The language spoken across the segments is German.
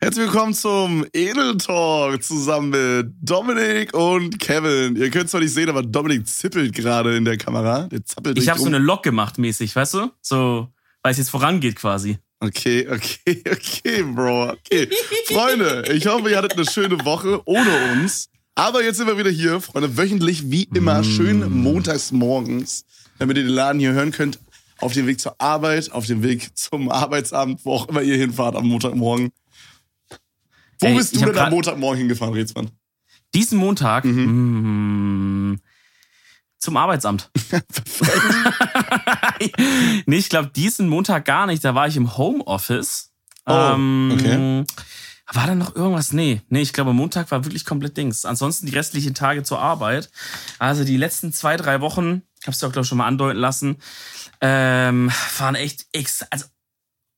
Herzlich willkommen zum Edel Talk zusammen mit Dominik und Kevin. Ihr könnt es zwar nicht sehen, aber Dominik zippelt gerade in der Kamera. Der zappelt Ich habe so eine Lok gemacht mäßig, weißt du? So, weil es jetzt vorangeht quasi. Okay, okay, okay, Bro. Okay. Freunde, ich hoffe, ihr hattet eine schöne Woche ohne uns. Aber jetzt sind wir wieder hier, Freunde, wöchentlich wie immer, schön montags morgens, damit ihr den Laden hier hören könnt. Auf dem Weg zur Arbeit, auf dem Weg zum Arbeitsamt, wo auch immer ihr hinfahrt am Montagmorgen. Wo Ey, bist du denn am Montagmorgen hingefahren, Rätsmann? Diesen Montag Mhm. mm, zum Arbeitsamt. nee, ich glaube, diesen Montag gar nicht. Da war ich im Homeoffice. Oh, okay. War da noch irgendwas? Nee, nee, ich glaube, Montag war wirklich komplett Dings. Ansonsten die restlichen Tage zur Arbeit. Also die letzten zwei, drei Wochen, ich hab's dir auch, glaube ich, schon mal andeuten lassen, ähm, waren echt ex also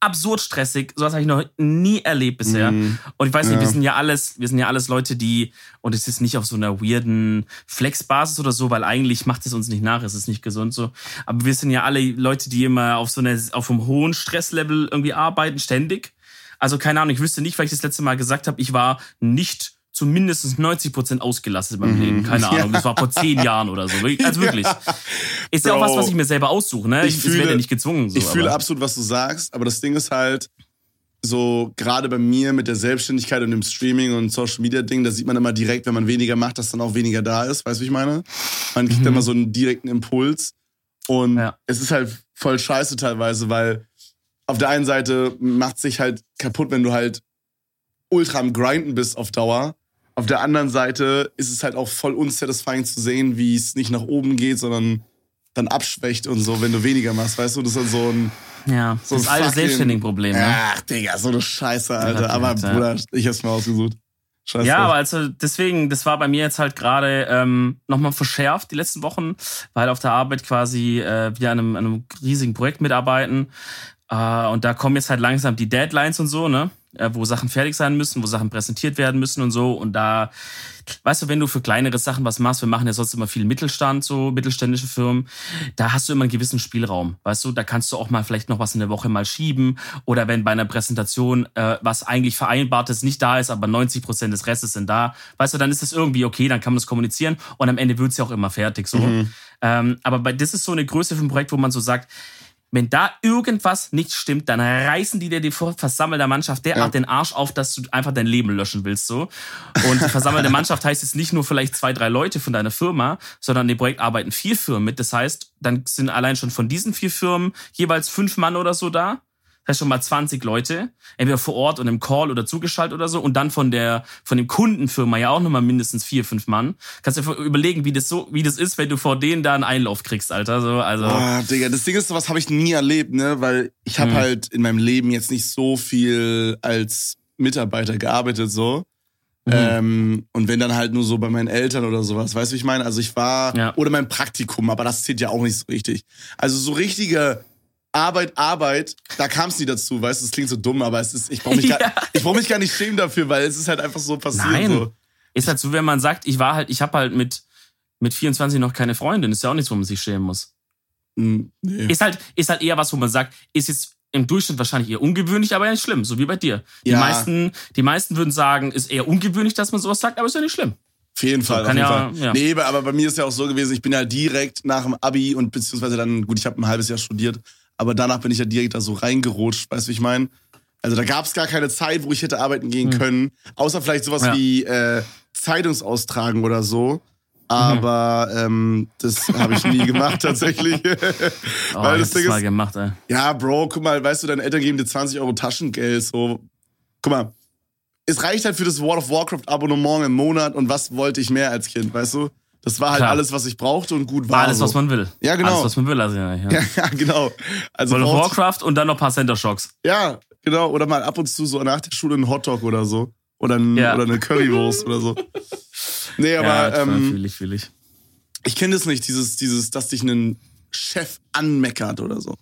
absurd stressig. Sowas habe ich noch nie erlebt bisher. Mhm. Und ich weiß nicht, Ja. wir sind ja alles, wir sind ja alles Leute, die, und es ist nicht auf so einer weirden Flex-Basis oder so, weil eigentlich macht es uns nicht nach, es ist nicht gesund so. Aber wir sind ja alle Leute, die immer auf so einer, auf einem hohen Stresslevel irgendwie arbeiten, ständig. Also keine Ahnung, ich wüsste nicht, weil ich das letzte Mal gesagt habe, ich war nicht zu mindestens 90 Prozent ausgelastet in meinem Mhm. Leben. Keine Ahnung, das war vor zehn Jahren oder so. Also wirklich. Ist ja auch Bro. was, was ich mir selber aussuche, ne? Ich Ich, fühle- werde ja nicht gezwungen. So, ich fühle aber- absolut, was du sagst, aber das Ding ist halt, so gerade bei mir mit der Selbstständigkeit und dem Streaming und Social Media Ding, da sieht man immer direkt, wenn man weniger macht, dass dann auch weniger da ist. Weißt du, wie ich meine? Man kriegt Mhm. immer so einen direkten Impuls. Und Ja. es ist halt voll scheiße teilweise, weil auf der einen Seite macht sich halt kaputt, wenn du halt ultra am Grinden bist auf Dauer. Auf der anderen Seite ist es halt auch voll unsatisfying zu sehen, wie es nicht nach oben geht, sondern dann abschwächt und so, wenn du weniger machst, weißt du? Das ist dann so ein, Ja, so das ein alte Selbstständigen-Problem, ne? Ach, Digga, so eine Scheiße, Alter. Aber ja. Bruder, ich hab's mir ausgesucht. Scheiße. Ja, aber also deswegen, das war bei mir jetzt halt gerade ähm, nochmal verschärft die letzten Wochen, weil auf der Arbeit quasi äh, wir an einem, an einem riesigen Projekt mitarbeiten. Äh, und da kommen jetzt halt langsam die Deadlines und so, ne? Äh, wo Sachen fertig sein müssen, wo Sachen präsentiert werden müssen und so. Und da, weißt du, wenn du für kleinere Sachen was machst, wir machen ja sonst immer viel Mittelstand, so mittelständische Firmen, da hast du immer einen gewissen Spielraum. Weißt du, da kannst du auch mal vielleicht noch was in der Woche mal schieben. Oder wenn bei einer Präsentation äh, was eigentlich vereinbartes nicht da ist, aber 90 Prozent des Restes sind da, weißt du, dann ist das irgendwie okay, dann kann man das kommunizieren und am Ende wird's ja auch immer fertig. so. Ähm, aber bei, das ist so eine Größe von Projekt, wo man so sagt, wenn da irgendwas nicht stimmt, dann reißen die dir die versammelte Mannschaft derart Ja. den Arsch auf, dass du einfach dein Leben löschen willst. so. Und die versammelte Mannschaft heißt jetzt nicht nur vielleicht zwei, drei Leute von deiner Firma, sondern an dem Projekt arbeiten vier Firmen mit. Das heißt, dann sind allein schon von diesen vier Firmen jeweils fünf Mann oder so da. Das heißt schon mal 20 Leute, entweder vor Ort und im Call oder zugeschaltet oder so. Und dann von der von dem Kundenfirma ja auch nochmal mindestens vier, fünf Mann. Kannst du dir überlegen, wie das so, wie das ist, wenn du vor denen da einen Einlauf kriegst, Alter. So, also. Ah, Digga, das Ding ist, sowas habe ich nie erlebt, ne? Weil ich habe Mhm. halt in meinem Leben jetzt nicht so viel als Mitarbeiter gearbeitet, so. Mhm. Ähm, und wenn dann halt nur so bei meinen Eltern oder sowas, weißt du, wie ich meine? Also ich war, Ja. oder mein Praktikum, aber das zählt ja auch nicht so richtig. Also so richtige Arbeit, Arbeit, da kam es nie dazu, weißt du, es klingt so dumm, aber es ist, ich brauche mich, Ja. gar, ich brauch mich gar nicht schämen dafür, weil es ist halt einfach so passiert. Nein. So. Ist halt so, wenn man sagt, ich war halt, ich habe halt mit, mit 24 noch keine Freundin, ist ja auch nichts, wo man sich schämen muss. Hm, nee. Ist halt, ist halt eher was, wo man sagt, ist jetzt im Durchschnitt wahrscheinlich eher ungewöhnlich, aber ja nicht schlimm, so wie bei dir. Die Ja. meisten, die meisten würden sagen, ist eher ungewöhnlich, dass man sowas sagt, aber ist ja nicht schlimm. Auf jeden Fall, auf jeden ja- Fall. ja. Nee, aber bei mir ist ja auch so gewesen, ich bin ja direkt nach dem Abi und beziehungsweise dann, gut, ich habe ein halbes Jahr studiert, aber danach bin ich ja direkt da so reingerutscht, weißt du, wie ich meine? Also da gab es gar keine Zeit, wo ich hätte arbeiten gehen können, außer vielleicht sowas. Ja. wie äh, Zeitungsaustragen oder so. Aber ähm, das habe ich nie gemacht tatsächlich. Oh, Weil das Ding mal ist, gemacht, ey. ja, Bro, guck mal, weißt du, deine Eltern geben dir 20 Euro Taschengeld, so. Guck mal, es reicht halt für das World of Warcraft Abonnement im Monat und was wollte ich mehr als Kind, weißt du? Das war halt Klar. alles, was ich brauchte und gut war. Alles, so. was man will. Ja, genau. Alles, was man will, also, ja. ja. Ja, genau. Also World of Warcraft und dann noch ein paar Center Shocks. Ja, genau. Oder mal ab und zu so nach der Schule einen Hotdog oder so. Oder, ein, Ja. oder eine Currywurst oder so. Nee, aber ja, ähm, fühle ich, fühle ich. ich kenne das nicht, dieses, dieses, dass dich ein Chef anmeckert oder so.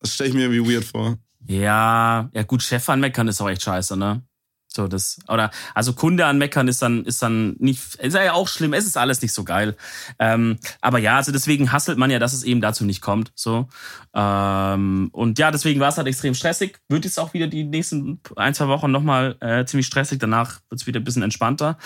Das stelle ich mir irgendwie weird vor. Ja, ja gut, Chef anmeckern ist auch echt scheiße, ne? So, das, oder, also Kunde anmeckern ist dann, ist dann nicht, ist ja auch schlimm, es ist alles nicht so geil. Ähm, aber ja, also deswegen hasselt man ja, dass es eben dazu nicht kommt, so. Ähm, und ja, deswegen war es halt extrem stressig. Wird jetzt auch wieder die nächsten ein, zwei Wochen nochmal äh, ziemlich stressig. Danach wird es wieder ein bisschen entspannter.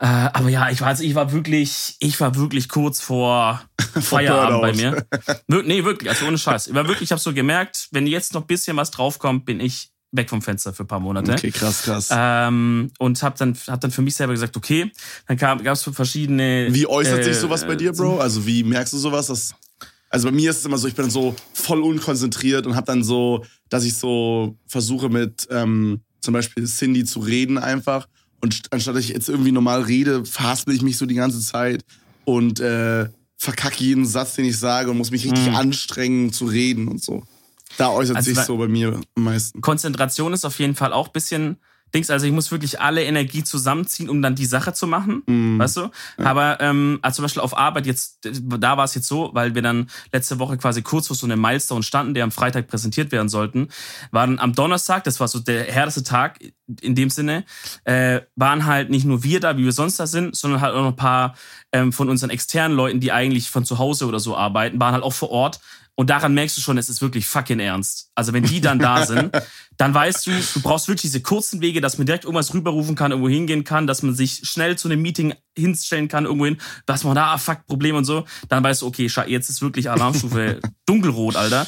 Äh, aber ja, ich war, also ich war wirklich, ich war wirklich kurz vor Feierabend bei mir. nee, wirklich, also ohne Scheiß. Ich war wirklich, ich habe so gemerkt, wenn jetzt noch ein bisschen was draufkommt, bin ich weg vom Fenster für ein paar Monate. Okay, krass, krass. Ähm, und hab dann, hab dann für mich selber gesagt, okay, dann gab es verschiedene. Wie äußert äh, sich sowas bei dir, Bro? Also wie merkst du sowas? Dass, also bei mir ist es immer so, ich bin dann so voll unkonzentriert und hab dann so, dass ich so versuche mit ähm, zum Beispiel Cindy zu reden einfach. Und anstatt ich jetzt irgendwie normal rede, verhaspel ich mich so die ganze Zeit und äh, verkacke jeden Satz, den ich sage und muss mich richtig mhm. anstrengen zu reden und so. Da äußert also, sich so bei mir am meisten. Konzentration ist auf jeden Fall auch bisschen Dings, also ich muss wirklich alle Energie zusammenziehen, um dann die Sache zu machen, mm. weißt du? Ja. Aber ähm, also zum Beispiel auf Arbeit jetzt, da war es jetzt so, weil wir dann letzte Woche quasi kurz vor so einem Milestone standen, der am Freitag präsentiert werden sollten, waren am Donnerstag, das war so der härteste Tag in dem Sinne, äh, waren halt nicht nur wir da, wie wir sonst da sind, sondern halt auch noch ein paar ähm, von unseren externen Leuten, die eigentlich von zu Hause oder so arbeiten, waren halt auch vor Ort und daran merkst du schon, es ist wirklich fucking ernst. Also wenn die dann da sind, dann weißt du, du brauchst wirklich diese kurzen Wege, dass man direkt irgendwas rüberrufen kann, irgendwo hingehen kann, dass man sich schnell zu einem Meeting hinstellen kann, irgendwo hin, dass man da, ah, fuck, Problem und so. Dann weißt du, okay, jetzt ist wirklich Alarmstufe dunkelrot, Alter.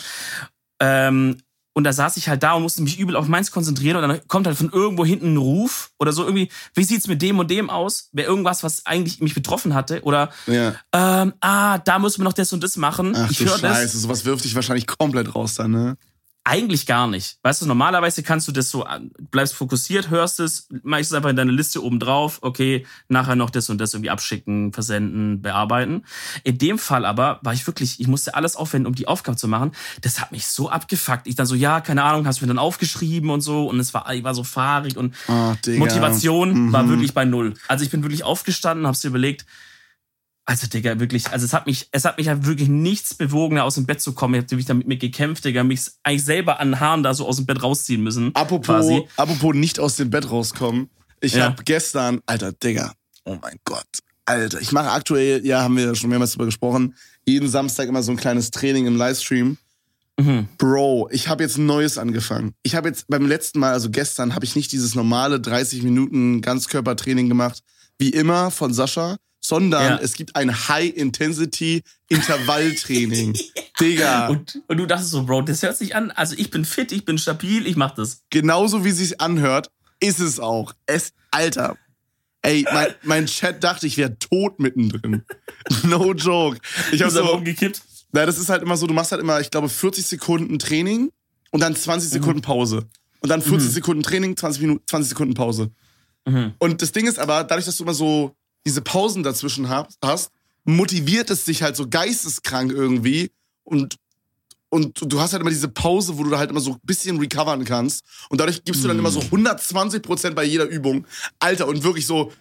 Ähm, und da saß ich halt da und musste mich übel auf meins konzentrieren und dann kommt halt von irgendwo hinten ein Ruf oder so irgendwie, wie sieht's mit dem und dem aus? Wäre irgendwas, was eigentlich mich betroffen hatte oder ja. ähm, ah, da müssen wir noch das und das machen. Ach ich du Scheiße, das. sowas wirft dich wahrscheinlich komplett raus dann, ne? Eigentlich gar nicht. Weißt du, normalerweise kannst du das so, bleibst fokussiert, hörst es, machst es einfach in deine Liste oben drauf, okay, nachher noch das und das irgendwie abschicken, versenden, bearbeiten. In dem Fall aber war ich wirklich, ich musste alles aufwenden, um die Aufgabe zu machen. Das hat mich so abgefuckt. Ich dann so, ja, keine Ahnung, hast du mir dann aufgeschrieben und so und es war, ich war so fahrig und oh, Motivation mhm. war wirklich bei null. Also ich bin wirklich aufgestanden, hab's dir überlegt, also, Digga, wirklich, also es hat mich, es hat mich ja wirklich nichts bewogen, aus dem Bett zu kommen. Ich habe wirklich damit mit gekämpft, Digga, mich eigentlich selber an Haaren da so aus dem Bett rausziehen müssen. Apropos, quasi. apropos nicht aus dem Bett rauskommen. Ich ja. habe gestern, Alter, Digga, oh mein Gott, Alter, ich mache aktuell, ja, haben wir schon mehrmals drüber gesprochen, jeden Samstag immer so ein kleines Training im Livestream. Mhm. Bro, ich habe jetzt ein neues angefangen. Ich habe jetzt beim letzten Mal, also gestern, habe ich nicht dieses normale 30 Minuten Ganzkörpertraining gemacht, wie immer von Sascha, sondern ja. es gibt ein High-Intensity-Intervalltraining. Digga. Und, und, du dachtest so, Bro, das hört sich an. Also ich bin fit, ich bin stabil, ich mach das. Genauso wie es sich anhört, ist es auch. Es, Alter. Ey, mein, mein Chat dachte, ich wäre tot mittendrin. no joke. Ich habe so umgekippt. Na, das ist halt immer so, du machst halt immer, ich glaube, 40 Sekunden Training und dann 20 mhm. Sekunden Pause. Und dann 40 mhm. Sekunden Training, 20 Minuten, 20 Sekunden Pause. Mhm. Und das Ding ist aber, dadurch, dass du immer so diese Pausen dazwischen hast, motiviert es dich halt so geisteskrank irgendwie und und du hast halt immer diese Pause, wo du halt immer so ein bisschen recovern kannst. Und dadurch gibst du dann immer so 120 mm. Prozent bei jeder Übung. Alter, und wirklich so,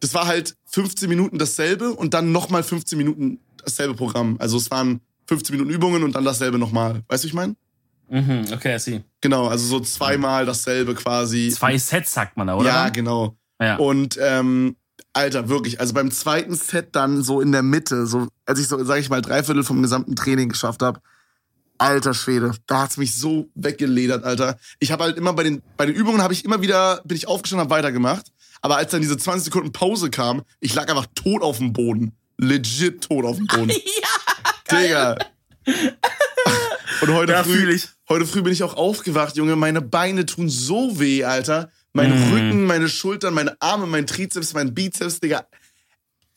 das war halt 15 Minuten dasselbe und dann nochmal 15 Minuten dasselbe Programm. Also es waren 15 Minuten Übungen und dann dasselbe nochmal. Weißt du, ich meine? Mhm, okay, I see. Genau, also so zweimal dasselbe quasi. Zwei Sets sagt man da, oder? Ja, genau. Ja. Und ähm, Alter, wirklich. Also beim zweiten Set dann so in der Mitte, so als ich so, sag ich mal, dreiviertel vom gesamten Training geschafft habe. Alter Schwede, da hat's mich so weggeledert, Alter. Ich habe halt immer bei den bei den Übungen habe ich immer wieder bin ich aufgestanden, habe weitergemacht. Aber als dann diese 20 Sekunden Pause kam, ich lag einfach tot auf dem Boden, legit tot auf dem Boden. ja, Digga. Und heute ja, früh, heute früh bin ich auch aufgewacht, Junge. Meine Beine tun so weh, Alter. Mein mm. Rücken, meine Schultern, meine Arme, mein Trizeps, mein Bizeps, Digga.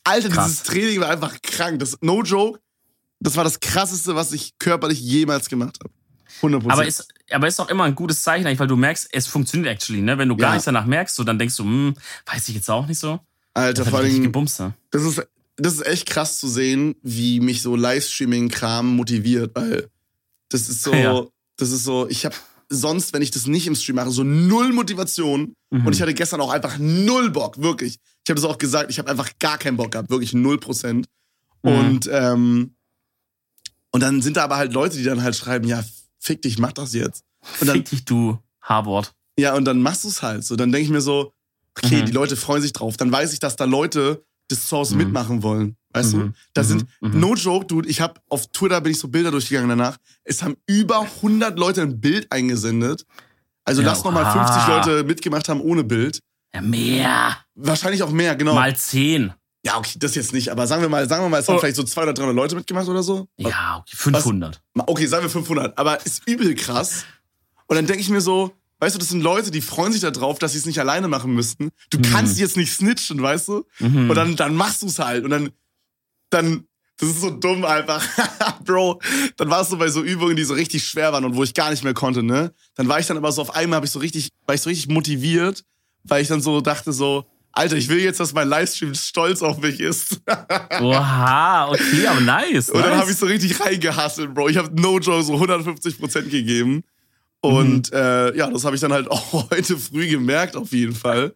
Alter, Krass. dieses Training war einfach krank. Das, no joke. Das war das krasseste, was ich körperlich jemals gemacht habe. 100%. Aber ist, aber ist auch immer ein gutes Zeichen, weil du merkst, es funktioniert actually, ne? Wenn du gar ja. nichts danach merkst, so, dann denkst du, hm, weiß ich jetzt auch nicht so. Alter, vor allem. Das ist, das ist echt krass zu sehen, wie mich so Livestreaming-Kram motiviert, weil das ist so, ja. das ist so, ich habe sonst, wenn ich das nicht im Stream mache, so null Motivation. Mhm. Und ich hatte gestern auch einfach null Bock, wirklich. Ich habe das auch gesagt, ich habe einfach gar keinen Bock gehabt, wirklich null Prozent. Mhm. Und, ähm, und dann sind da aber halt Leute, die dann halt schreiben, ja, fick dich, mach das jetzt. Und dann, fick dich, du Harvard. Ja, und dann machst du es halt so. Dann denke ich mir so, okay, Mhm. die Leute freuen sich drauf. Dann weiß ich, dass da Leute das zu Hause Mhm. mitmachen wollen. Weißt du? Mhm. Da Mhm. sind, Mhm. no joke, dude, ich habe auf Twitter bin ich so Bilder durchgegangen danach. Es haben über 100 Leute ein Bild eingesendet. Also Ja, lass noch mal oha. 50 Leute mitgemacht haben ohne Bild. Ja, mehr. Wahrscheinlich auch mehr, genau. Mal zehn. Ja, okay, das jetzt nicht, aber sagen wir mal, sagen wir mal, es haben Oh. vielleicht so 200, 300 Leute mitgemacht oder so. Ja, okay, 500. Okay, sagen wir 500, aber ist übel krass. Und dann denke ich mir so, weißt du, das sind Leute, die freuen sich darauf, dass sie es nicht alleine machen müssten. Du Mhm. kannst jetzt nicht snitchen, weißt du? Mhm. Und dann, dann machst du es halt. Und dann, dann, das ist so dumm einfach. Bro, dann warst du bei so Übungen, die so richtig schwer waren und wo ich gar nicht mehr konnte, ne? Dann war ich dann aber so auf einmal, habe ich so richtig, war ich so richtig motiviert, weil ich dann so dachte so, Alter, ich will jetzt, dass mein Livestream stolz auf mich ist. Oha, okay, aber nice. Und dann nice. habe ich so richtig reingehasselt, Bro. Ich habe No Joke so 150 Prozent gegeben. Und Mhm. äh, ja, das habe ich dann halt auch heute früh gemerkt, auf jeden Fall.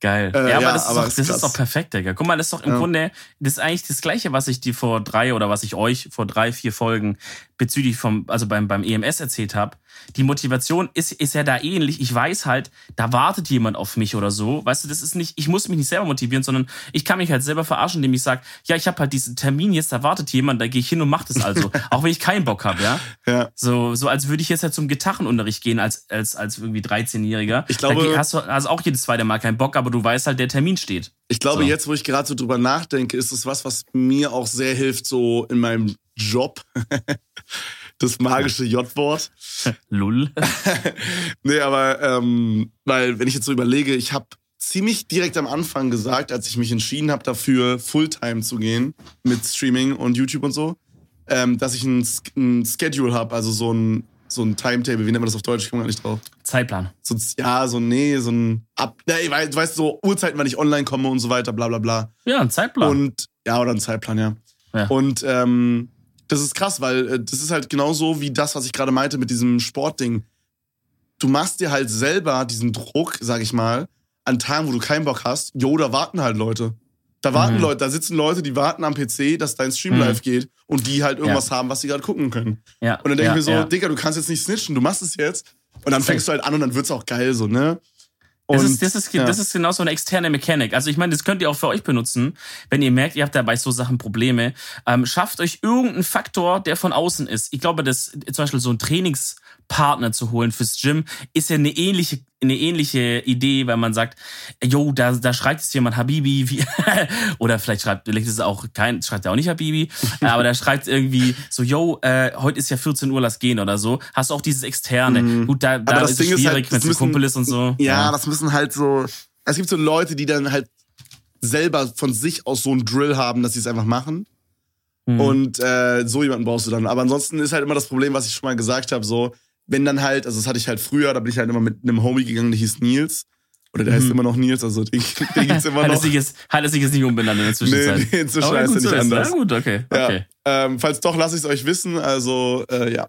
Geil. Äh, ja, aber ja, das, ist, aber doch, ist das ist doch perfekt, Digga. Guck mal, das ist doch im Ja. Grunde, das ist eigentlich das Gleiche, was ich dir vor drei oder was ich euch vor drei, vier Folgen bezüglich vom, also beim, beim EMS erzählt habe. Die Motivation ist, ist ja da ähnlich. Ich weiß halt, da wartet jemand auf mich oder so. Weißt du, das ist nicht, ich muss mich nicht selber motivieren, sondern ich kann mich halt selber verarschen, indem ich sage, ja, ich habe halt diesen Termin jetzt, da wartet jemand, da gehe ich hin und mach das also. auch wenn ich keinen Bock habe, ja. Ja. So, so als würde ich jetzt halt zum Gitarrenunterricht gehen als, als, als irgendwie 13-Jähriger. Ich glaube- da hast du hast auch jedes zweite Mal keinen Bock, aber du weißt halt, der Termin steht. Ich glaube, So. jetzt, wo ich gerade so drüber nachdenke, ist es was, was mir auch sehr hilft, so in meinem Job. Das magische J-Wort. Lull. Nee, aber ähm, weil, wenn ich jetzt so überlege, ich habe ziemlich direkt am Anfang gesagt, als ich mich entschieden habe, dafür Fulltime zu gehen mit Streaming und YouTube und so, ähm, dass ich ein, ein Schedule habe, also so ein, so ein Timetable, wie nennt man das auf Deutsch? Ich komme gar nicht drauf. Zeitplan. So, ja, so, nee, so ein Ab. Nee, du weißt, so Uhrzeiten, wann ich online komme und so weiter, bla bla bla. Ja, ein Zeitplan. Und ja, oder ein Zeitplan, ja. Ja. Und ähm, das ist krass, weil äh, das ist halt genauso wie das, was ich gerade meinte mit diesem Sportding. Du machst dir halt selber diesen Druck, sag ich mal, an Tagen, wo du keinen Bock hast. Jo, da warten halt Leute. Da warten Mhm. Leute, da sitzen Leute, die warten am PC, dass dein Stream Mhm. live geht und die halt irgendwas haben, was sie gerade gucken können. ja. Und dann denke ja, ich mir so, ja. Digga, du kannst jetzt nicht snitchen, du machst es jetzt. Und dann fängst du halt an und dann wird's auch geil, so, ne? Das ist, das, ist, ja. das ist genau so eine externe Mechanik. Also ich meine, das könnt ihr auch für euch benutzen, wenn ihr merkt, ihr habt da bei so Sachen Probleme. Ähm, schafft euch irgendeinen Faktor, der von außen ist. Ich glaube, dass zum Beispiel so ein Trainingspartner zu holen fürs Gym ist ja eine ähnliche eine ähnliche Idee, weil man sagt, yo, da, da schreibt jetzt jemand Habibi, wie, oder vielleicht schreibt, vielleicht ist es auch kein, schreibt er auch nicht Habibi, aber da schreibt irgendwie so, yo, äh, heute ist ja 14 Uhr, lass gehen oder so. Hast du auch dieses Externe. Gut, da, da Mhm. das ist Ding es halt, schwierig, das wenn es ein Kumpel ist und so. Ja, das müssen halt so. Es gibt so Leute, die dann halt selber von sich aus so einen Drill haben, dass sie es einfach machen. Mhm. Und äh, so jemanden brauchst du dann. Aber ansonsten ist halt immer das Problem, was ich schon mal gesagt habe, so, wenn dann halt, also das hatte ich halt früher, da bin ich halt immer mit einem Homie gegangen, der hieß Nils. Oder der heißt immer noch Nils, also den, den gibt's immer Hat es noch. sich jetzt, hat es sich jetzt nicht umbenannt in der Zwischenzeit. Nee, nee, inzwischen heißt er nicht anders. Ja, gut, okay. Ja. okay. Ähm, falls doch, lasse ich es euch wissen. Also, äh, ja.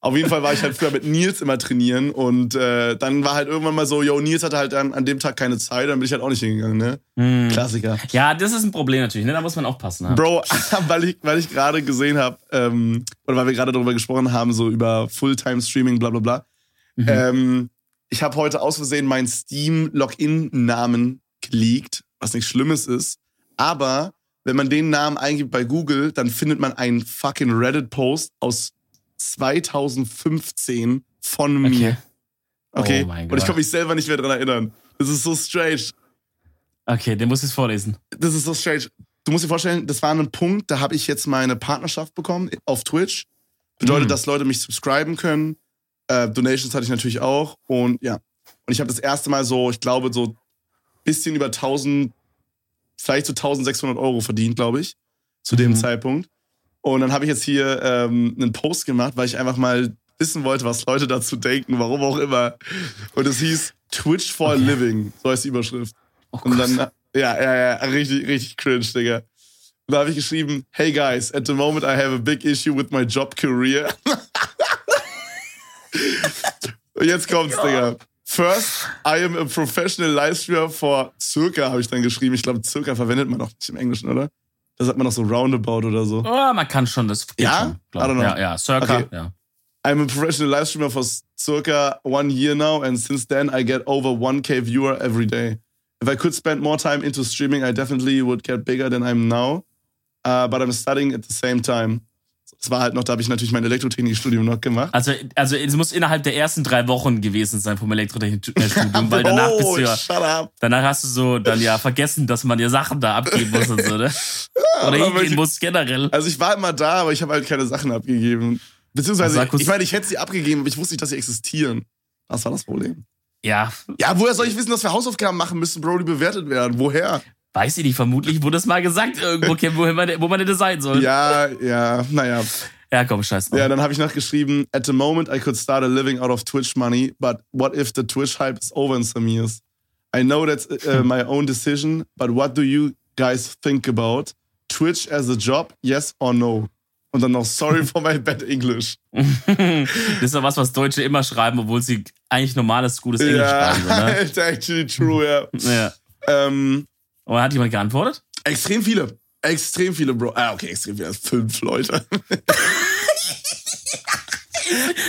Auf jeden Fall war ich halt früher mit Nils immer trainieren und äh, dann war halt irgendwann mal so, yo, Nils hatte halt an, an dem Tag keine Zeit, dann bin ich halt auch nicht hingegangen, ne? Hm. Klassiker. Ja, das ist ein Problem natürlich, ne? Da muss man aufpassen. Ne? Bro, weil ich, weil ich gerade gesehen habe, ähm, oder weil wir gerade darüber gesprochen haben, so über Fulltime-Streaming, bla bla bla. Mhm. Ähm, ich habe heute aus Versehen meinen Steam-Login-Namen geleakt, was nichts Schlimmes ist. Aber wenn man den Namen eingibt bei Google, dann findet man einen fucking Reddit-Post aus 2015 von mir. Okay. Oh mein Und ich kann mich selber nicht mehr dran erinnern. Das ist so strange. Okay, den muss ich vorlesen. Das ist so strange. Du musst dir vorstellen, das war ein Punkt, da habe ich jetzt meine Partnerschaft bekommen auf Twitch. Bedeutet, Mhm. dass Leute mich subscriben können. Äh, Donations hatte ich natürlich auch. Und ja. Und ich habe das erste Mal so, ich glaube, so bisschen über 1000, vielleicht so 1600 Euro verdient, glaube ich, zu dem Mhm. Zeitpunkt. Und dann habe ich jetzt hier ähm, einen Post gemacht, weil ich einfach mal wissen wollte, was Leute dazu denken, warum auch immer. Und es hieß Twitch for a Okay. Living, so heißt die Überschrift. Oh Und dann, ja, ja, ja, richtig, richtig cringe, Digga. Und da habe ich geschrieben, hey guys, at the moment I have a big issue with my job career. Und jetzt kommt's, Digga. First, I am a professional Livestreamer for circa, habe ich dann geschrieben. Ich glaube, circa verwendet man doch nicht im Englischen, oder? Da sagt man doch so roundabout oder so. Oh, man kann schon das. Ja? Schon, I don't know. Ja, ja, Circa. Okay. Ja. I'm a professional live streamer for circa one year now, and since then I get over 1k viewer every day. If I could spend more time into streaming, I definitely would get bigger than I'm now. Uh, but I'm studying at the same time. Das war halt noch, da habe ich natürlich mein Elektrotechnikstudium noch gemacht. Also, also es muss innerhalb der ersten drei Wochen gewesen sein vom Elektrotechnikstudium, weil danach bist du ja, shut up. danach hast du so dann ja vergessen, dass man dir Sachen da abgeben muss und so, ne? Oder aber hingehen wirklich- muss generell. Also ich war immer da, aber ich habe halt keine Sachen abgegeben. Beziehungsweise, Markus- ich meine, ich hätte sie abgegeben, aber ich wusste nicht, dass sie existieren. Das war das Problem. Ja, Ja, woher soll ich wissen, dass wir Hausaufgaben machen müssen, Bro, die bewertet werden? Woher? Weiß ich nicht, vermutlich wurde es mal gesagt irgendwo, wo man, wo man hätte sein soll. Ja, ja, naja. ja komm, scheiß drauf. Ja, dann habe ich noch geschrieben, at the moment I could start a living out of Twitch money, but what if the Twitch hype is over in some years? I know that's uh, my own decision, but what do you guys think about? Twitch as a job, yes or no? Und dann noch sorry for my bad English. Das ist doch was, was Deutsche immer schreiben, obwohl sie eigentlich normales, gutes Englisch Ja, schreiben, oder? it's actually true, ja. Ja. ähm, Und hat jemand geantwortet? extrem viele. Extrem viele, Bro. Ah, okay, extrem viele. Fünf Leute.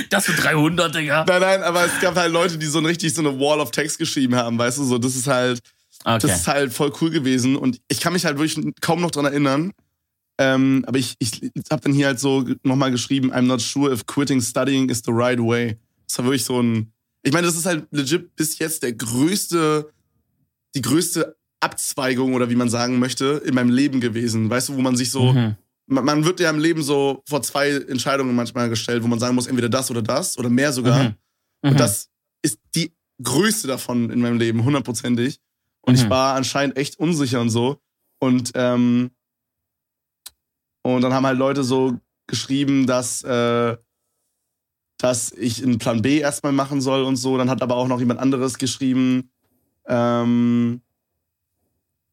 Das für 300, Digga. nein, nein, aber es gab halt Leute, die so richtig so eine Wall of Text geschrieben haben, weißt du, so, das ist halt, Okay. das ist halt voll cool gewesen und ich kann mich halt wirklich kaum noch dran erinnern. Ähm, aber ich, ich habe dann hier halt so nochmal geschrieben, I'm not sure if quitting studying is the right way. Das war wirklich so ein, ich meine, das ist halt legit bis jetzt der größte, die größte Abzweigung oder wie man sagen möchte, in meinem Leben gewesen. Weißt du, wo man sich so, Mhm. man, man wird ja im Leben so vor zwei Entscheidungen manchmal gestellt, wo man sagen muss, entweder das oder das oder mehr sogar. Mhm. Mhm. Und das ist die größte davon in meinem Leben, hundertprozentig. Und ich Mhm. war anscheinend echt unsicher und so. Und, ähm, und dann haben halt Leute so geschrieben, dass, äh, dass ich einen Plan B erstmal machen soll und so. Dann hat aber auch noch jemand anderes geschrieben, ähm,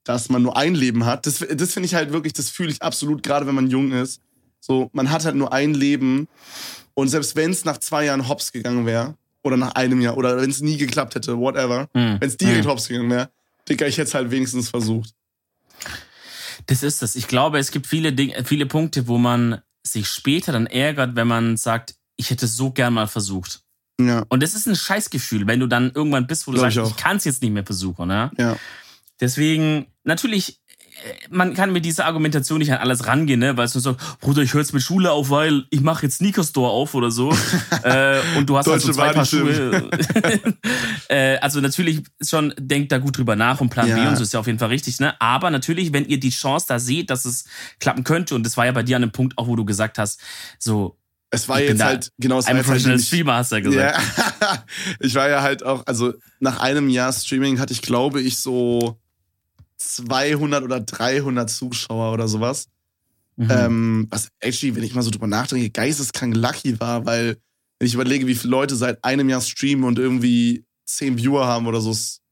dass man nur ein Leben hat. Das, das finde ich halt wirklich, das fühle ich absolut, gerade wenn man jung ist. So, man hat halt nur ein Leben. Und selbst wenn es nach zwei Jahren hops gegangen wäre, oder nach einem Jahr, oder wenn es nie geklappt hätte, whatever, Mhm. wenn es direkt Mhm. hops gegangen wäre, Digga, ich hätte es halt wenigstens versucht. Das ist es. Ich glaube, es gibt viele Dinge, viele Punkte, wo man sich später dann ärgert, wenn man sagt, ich hätte es so gern mal versucht. Ja, Und das ist ein Scheißgefühl, wenn du dann irgendwann bist, wo du Glaub ich sagst, auch. ich kann es jetzt nicht mehr versuchen. Ne? ja. Deswegen, natürlich, äh, man kann mit dieser Argumentation nicht an alles rangehen, ne? weil es nur so, Bruder, ich höre jetzt mit Schule auf, weil ich mache jetzt Sneaker Store auf oder so. äh, und du hast halt so zwei Paar. Schuhe. äh, also natürlich schon, denkt da gut drüber nach und Plan B Ja. und so ist ja auf jeden Fall richtig, ne? Aber natürlich, wenn ihr die Chance da seht, dass es klappen könnte, und das war ja bei dir an dem Punkt auch, wo du gesagt hast, so, Es war Ich jetzt halt, genau, war ein halt Professional Streamer, hast du ja gesagt. Ja, ich war ja halt auch, also nach einem Jahr Streaming hatte ich, glaube ich, so 200 oder 300 Zuschauer oder sowas. Mhm. Ähm, was actually, wenn ich mal so drüber nachdenke, geisteskrank lucky war, weil wenn ich überlege, wie viele Leute seit einem Jahr streamen und irgendwie 10 Viewer haben oder so, ist,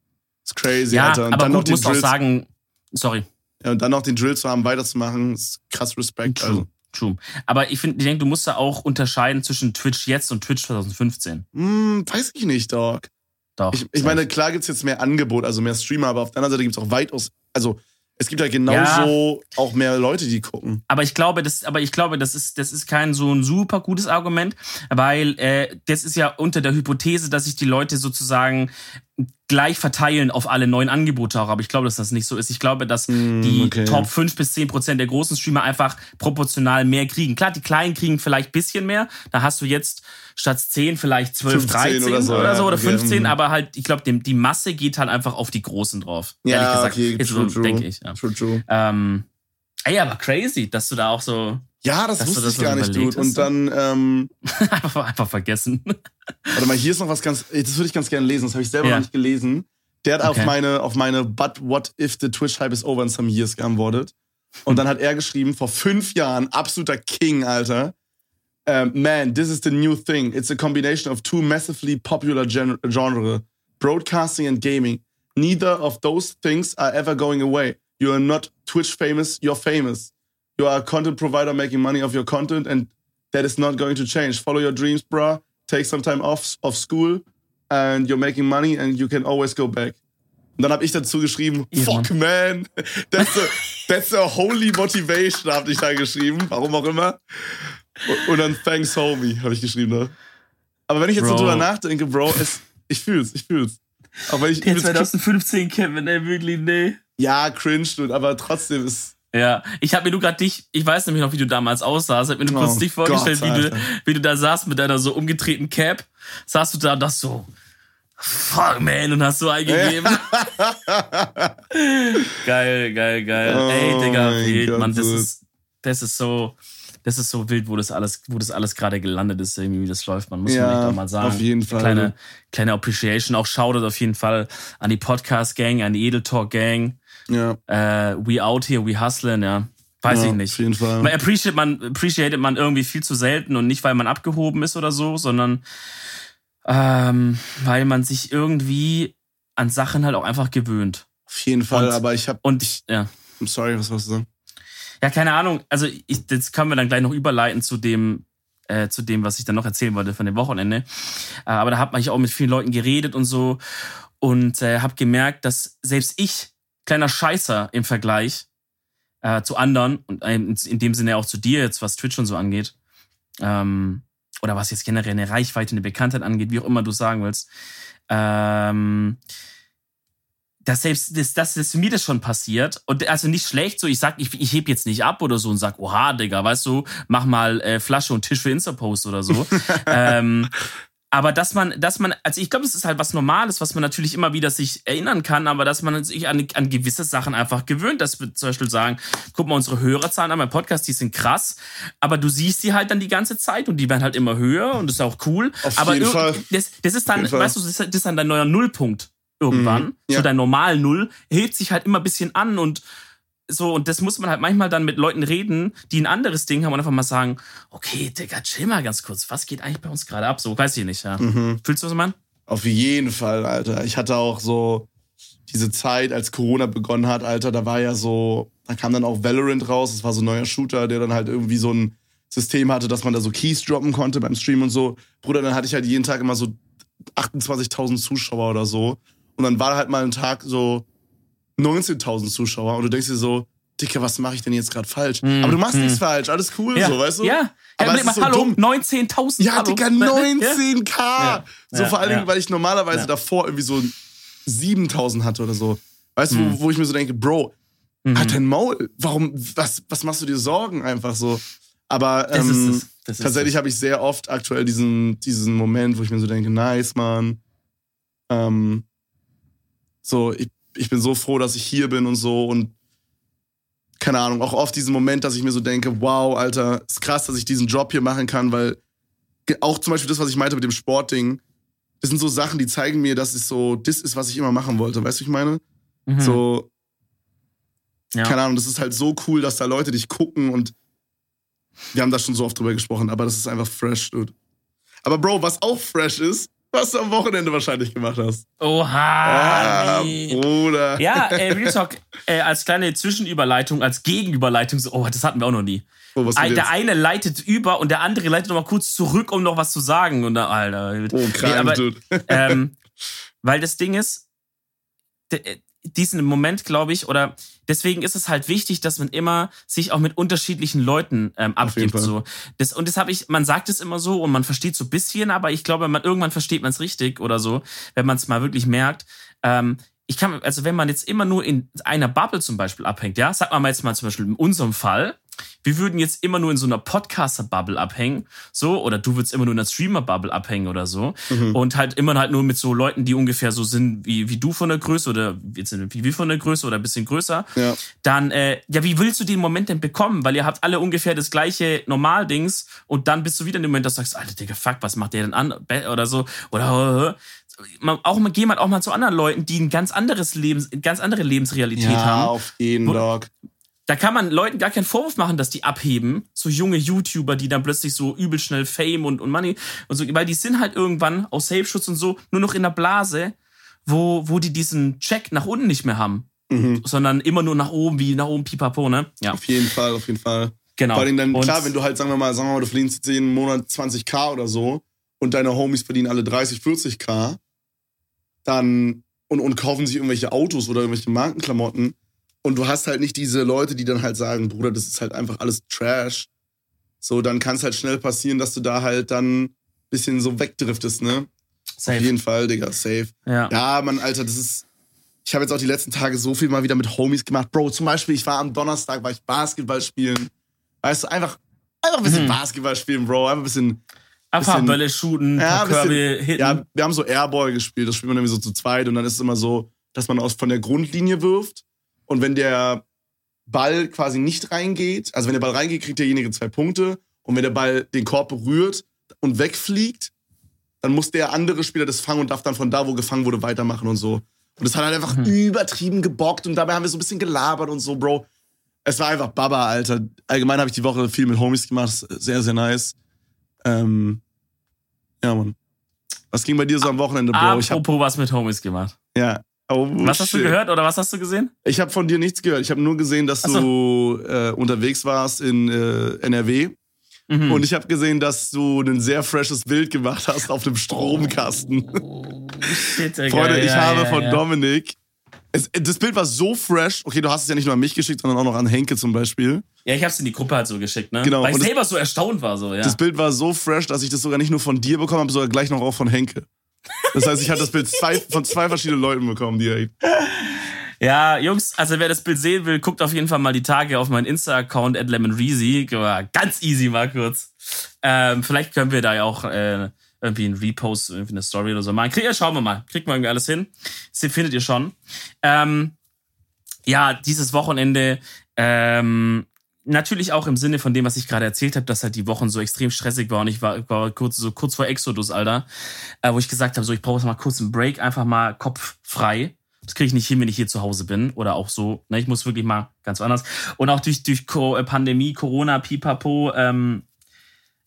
ist crazy, ja, Alter. Und aber dann noch gut, den musst auch Drill, sagen, sorry. ja, und dann noch den Drill zu haben, weiterzumachen, ist krass Respekt. True. Also. True. Aber ich finde, ich denke, du musst da auch unterscheiden zwischen Twitch jetzt und Twitch 2015. Hm, weiß ich nicht, Dog. Doch. Ich, ich meine, klar gibt's jetzt mehr Angebot, also mehr Streamer, aber auf der anderen Seite gibt's auch weitaus, also es gibt ja genauso auch mehr Leute, die gucken. aber ich glaube, das, aber ich glaube, das ist, das ist kein so ein super gutes Argument, weil äh, das ist ja unter der Hypothese, dass sich die Leute sozusagen gleich verteilen auf alle neuen Angebote auch. Aber ich glaube, dass das nicht so ist. Ich glaube, dass Hm, die okay. Top 5 bis 10 Prozent der großen Streamer einfach proportional mehr kriegen. Klar, die kleinen kriegen vielleicht bisschen mehr. Da hast du jetzt statt 10 vielleicht 12, 15 13 oder so, oder, ja, so, oder okay, 15. mhm. Aber halt, ich glaube, die Masse geht halt einfach auf die Großen drauf. Ehrlich gesagt. Ist so, denke ich. Ja. True, true. Ähm, ey, aber crazy, dass du da auch so Ja, das Dass du wusste das ich gar nicht, Dude. Und dann, ähm, einfach, einfach vergessen. warte mal, hier ist noch was ganz, das würde ich ganz gerne lesen, das habe ich selber Ja. noch nicht gelesen. Der hat auf Okay. meine, auf meine But what if the Twitch hype is over in some years geantwortet. Und dann hat er geschrieben, vor fünf Jahren, absoluter King, Alter. Um, man, this is the new thing. It's a combination of two massively popular gen genre, broadcasting and gaming. Neither of those things are ever going away. You are not Twitch famous, you're famous. You are a content provider making money off your content, and that is not going to change. Follow your dreams, bruh. Take some time off of school, and you're making money, and you can always go back. Und dann habe ich dazu geschrieben, Ja, fuck man, that's a, that's a holy motivation, habe ich da geschrieben, warum auch immer. Und dann Thanks Homie, habe ich geschrieben. Ne? Aber wenn ich jetzt Bro. so drüber nachdenke, Bro, es, ich fühl's, ich fühl's. Ich Der übelst- 2015 Kevin, ey, wirklich, nee. ja, cringe, dude, aber trotzdem ist. Ja, ich habe mir nur gerade dich, ich weiß nämlich noch, wie du damals aussahst, hab mir nur kurz Oh dich vorgestellt, Gott, wie, du, wie du da saßt mit deiner so umgedrehten Cap. Saßt du da und das so, fuck man, und hast so eingegeben. geil, geil, geil. Oh Ey, Digga, wild, Gott, Mann, das ist, das ist so, das ist so wild, wo das alles, wo das alles gerade gelandet ist, irgendwie, wie das läuft, man muss Ja, man echt auch mal sagen. auf jeden Fall. Kleine, kleine Appreciation, auch Shoutout auf jeden Fall an die Podcast-Gang, an die Edel Talk-Gang. Ja, Äh, we out here, we hustlen, ja. Weiß ja, ich nicht. Auf jeden Fall. Man appreciate man, appreciated man irgendwie viel zu selten und nicht, weil man abgehoben ist oder so, sondern ähm, weil man sich irgendwie an Sachen halt auch einfach gewöhnt. Auf jeden Fall, Und- aber ich hab. Und ich, ja. I'm sorry, was wolltest du sagen? Ja, keine Ahnung. Also, ich, das können wir dann gleich noch überleiten zu dem, äh, zu dem, was ich dann noch erzählen wollte von dem Wochenende. Äh, aber da man ich auch mit vielen Leuten geredet und so und äh, habe gemerkt, dass selbst ich, kleiner Scheißer im Vergleich äh, zu anderen und in dem Sinne auch zu dir jetzt, was Twitch und so angeht, ähm, oder was jetzt generell eine Reichweite, eine Bekanntheit angeht, wie auch immer du sagen willst, ähm, dass selbst das, dass, dass mir das schon passiert und also nicht schlecht so ich sag ich, ich heb jetzt nicht ab oder so und sag oha Digga weißt du mach mal äh, Flasche und Tisch für Instapost oder so. Ähm, aber dass man dass man also ich glaube es ist halt was Normales was man natürlich immer wieder sich erinnern kann aber dass man sich an, an gewisse Sachen einfach gewöhnt dass wir zum Beispiel sagen guck mal unsere Hörerzahlen an meinem Podcast die sind krass aber du siehst die halt dann die ganze Zeit und die werden halt immer höher und das ist auch cool Auf aber jeden Fall. das, das ist dann weißt du das ist, das ist dann dein neuer Nullpunkt irgendwann, Mhm, ja. so dein normal Null, hebt sich halt immer ein bisschen an und so, und das muss man halt manchmal dann mit Leuten reden, die ein anderes Ding haben und einfach mal sagen, okay, Digga, chill mal ganz kurz, was geht eigentlich bei uns gerade ab? So, weiß ich nicht, ja. Mhm. Fühlst du was, Mann? Auf jeden Fall, Alter. Ich hatte auch so diese Zeit, als Corona begonnen hat, Alter, da war ja so, da kam dann auch Valorant raus, das war so ein neuer Shooter, der dann halt irgendwie so ein System hatte, dass man da so Keys droppen konnte beim Stream und so. Bruder, dann hatte ich halt jeden Tag immer so 28.000 Zuschauer oder so. Und dann war halt mal ein Tag so 19.000 Zuschauer und du denkst dir so, Dicker, was mache ich denn jetzt gerade falsch? Mm, Aber du machst mm. nichts falsch, alles cool, so, weißt du? Ja. Aber ja, es ist so hallo, dumm. 19.000. Ja, hallo. Digga, Ja. 19k. Ja. So Ja, vor allen Dingen, ja. weil ich normalerweise Ja. davor irgendwie so 7000 hatte oder so. Weißt du, Mhm. wo, wo ich mir so denke, Bro, Mhm. halt dein Maul. Warum, was, was machst du dir Sorgen einfach so? Aber Das ähm. Das ist tatsächlich habe ich sehr oft aktuell diesen, diesen Moment, wo ich mir so denke, nice, Mann. Ähm, so, ich, ich bin so froh, dass ich hier bin und so und keine Ahnung, auch oft diesen Moment, dass ich mir so denke, wow, Alter, ist krass, dass ich diesen Job hier machen kann, weil auch zum Beispiel das, was ich meinte mit dem Sportding, das sind so Sachen, die zeigen mir, dass es so, das ist, was ich immer machen wollte. Weißt du, ich meine? Mhm. So, Ja. keine Ahnung, das ist halt so cool, dass da Leute dich gucken und wir haben da schon so oft drüber gesprochen, aber das ist einfach fresh, dude. Aber Bro, was auch fresh ist, was du am Wochenende wahrscheinlich gemacht hast. Oha. Ah, nee. Bruder. Ja, äh, Real Talk, äh, als kleine Zwischenüberleitung, als Gegenüberleitung, so, oh, das hatten wir auch noch nie. Oh, der jetzt? eine leitet über und der andere leitet noch mal kurz zurück, um noch was zu sagen. Und da, Alter. Oh, krank, aber, dude. ähm, weil das Ding ist, de- diesen Moment, glaube ich, oder deswegen ist es halt wichtig, dass man immer sich auch mit unterschiedlichen Leuten ähm, abgibt. So. Das, und das habe ich, man sagt es immer so und man versteht so ein bisschen, aber ich glaube, man, irgendwann versteht man es richtig oder so, wenn man es mal wirklich merkt. Ähm, ich kann, also wenn man jetzt immer nur in einer Bubble zum Beispiel abhängt, ja, sag mal jetzt mal zum Beispiel in unserem Fall, wir würden jetzt immer nur in so einer Podcaster-Bubble abhängen, so, oder du würdest immer nur in einer Streamer-Bubble abhängen oder so. Mhm. Und halt immer halt nur mit so Leuten, die ungefähr so sind wie, wie du von der Größe oder jetzt sind wie wir von der Größe oder ein bisschen größer. Ja. Dann, äh, ja, wie willst du den Moment denn bekommen? Weil ihr habt alle ungefähr das gleiche Normaldings und dann bist du wieder in dem Moment, dass du sagst, Alter, Digga, fuck, was macht der denn an? Oder so. Oder man, auch mal, geh mal auch mal zu anderen Leuten, die ein ganz anderes Lebens, ganz andere Lebensrealität Ja, haben auf jeden Dog. Da kann man Leuten gar keinen Vorwurf machen, dass die abheben. So junge YouTuber, die dann plötzlich so übel schnell Fame und, und Money und so, weil die sind halt irgendwann aus Safe-Schutz und so nur noch in der Blase, wo, wo die diesen Check nach unten nicht mehr haben, Mhm. sondern immer nur nach oben, wie nach oben pipapo, ne? Ja, Auf jeden Fall, auf jeden Fall. genau. Vor allem dann, Und- klar, wenn du halt, sagen wir mal, sagen wir mal, du verdienst jetzt jeden Monat 20k oder so und deine Homies verdienen alle 30, 40k, dann und, und kaufen sich irgendwelche Autos oder irgendwelche Markenklamotten und du hast halt nicht diese Leute, die dann halt sagen, Bruder, das ist halt einfach alles Trash. So, dann kann es halt schnell passieren, dass du da halt dann ein bisschen so wegdriftest, ne? Safe. Auf jeden Fall, Digga, safe. Ja. Ja, Mann, Alter, das ist. Ich habe jetzt auch die letzten Tage so viel mal wieder mit Homies gemacht. Bro, zum Beispiel, ich war am Donnerstag, war ich Basketball spielen. Weißt du, einfach, einfach ein bisschen Mhm. Basketball spielen, Bro. Einfach ein bisschen. Einfach bisschen- Bälle shooten, Ja, bisschen- Körbe hitten. Ja, wir haben so Airball gespielt. Das spielt man irgendwie so zu zweit. Und dann ist es immer so, dass man aus von der Grundlinie wirft. Und wenn der Ball quasi nicht reingeht, also wenn der Ball reingeht, kriegt derjenige zwei Punkte. Und wenn der Ball den Korb berührt und wegfliegt, dann muss der andere Spieler das fangen und darf dann von da, wo gefangen wurde, weitermachen und so. Und das hat halt einfach Mhm. übertrieben gebockt und dabei haben wir so ein bisschen gelabert und so, Bro. Es war einfach Baba, Alter. Allgemein habe ich die Woche viel mit Homies gemacht. Sehr, sehr nice. Ähm, ja, Mann. Was ging bei dir so am Wochenende, Bro? Ich hab, Apropos was mit Homies gemacht. ja. Oh, Was hast du gehört oder was hast du gesehen? Ich habe von dir nichts gehört. Ich habe nur gesehen, dass so. du äh, unterwegs warst in äh, NRW. Mhm. Und ich habe gesehen, dass du ein sehr freshes Bild gemacht hast auf dem Stromkasten. Oh, shit, Digga. Freunde, ich ja, habe ja, von ja. Dominik. Es, das Bild war so fresh. Okay, du hast es ja nicht nur an mich geschickt, sondern auch noch an Henke zum Beispiel. Ja, ich hab's in die Gruppe halt so geschickt, ne? Genau, Weil ich und das- selber so erstaunt war, so, ja. Das Bild war so fresh, dass ich das sogar nicht nur von dir bekommen habe, sondern gleich noch auch von Henke. Das heißt, ich habe das Bild zwei, von zwei verschiedenen Leuten bekommen direkt. Ja, Jungs, also wer das Bild sehen will, guckt auf jeden Fall mal die Tage auf meinen Insta-Account at lemonreezy. Ganz easy mal kurz. Ähm, vielleicht können wir da ja auch äh, irgendwie einen Repost, irgendwie eine Story oder so machen. Krieg, ja, schauen wir mal. Kriegt man irgendwie alles hin. Das findet ihr schon. Ähm, ja, dieses Wochenende, ähm, natürlich auch im Sinne von dem, was ich gerade erzählt habe, dass halt die Wochen so extrem stressig waren. Ich war, war kurz, so kurz vor Exodus, Alter, äh, wo ich gesagt habe, so ich brauche jetzt mal kurz einen Break, einfach mal Kopf frei. Das kriege ich nicht hin, wenn ich hier zu Hause bin oder auch so. Ne, ich muss wirklich mal ganz anders. Und auch durch durch Co äh, Pandemie, Corona, Pipapo, ähm,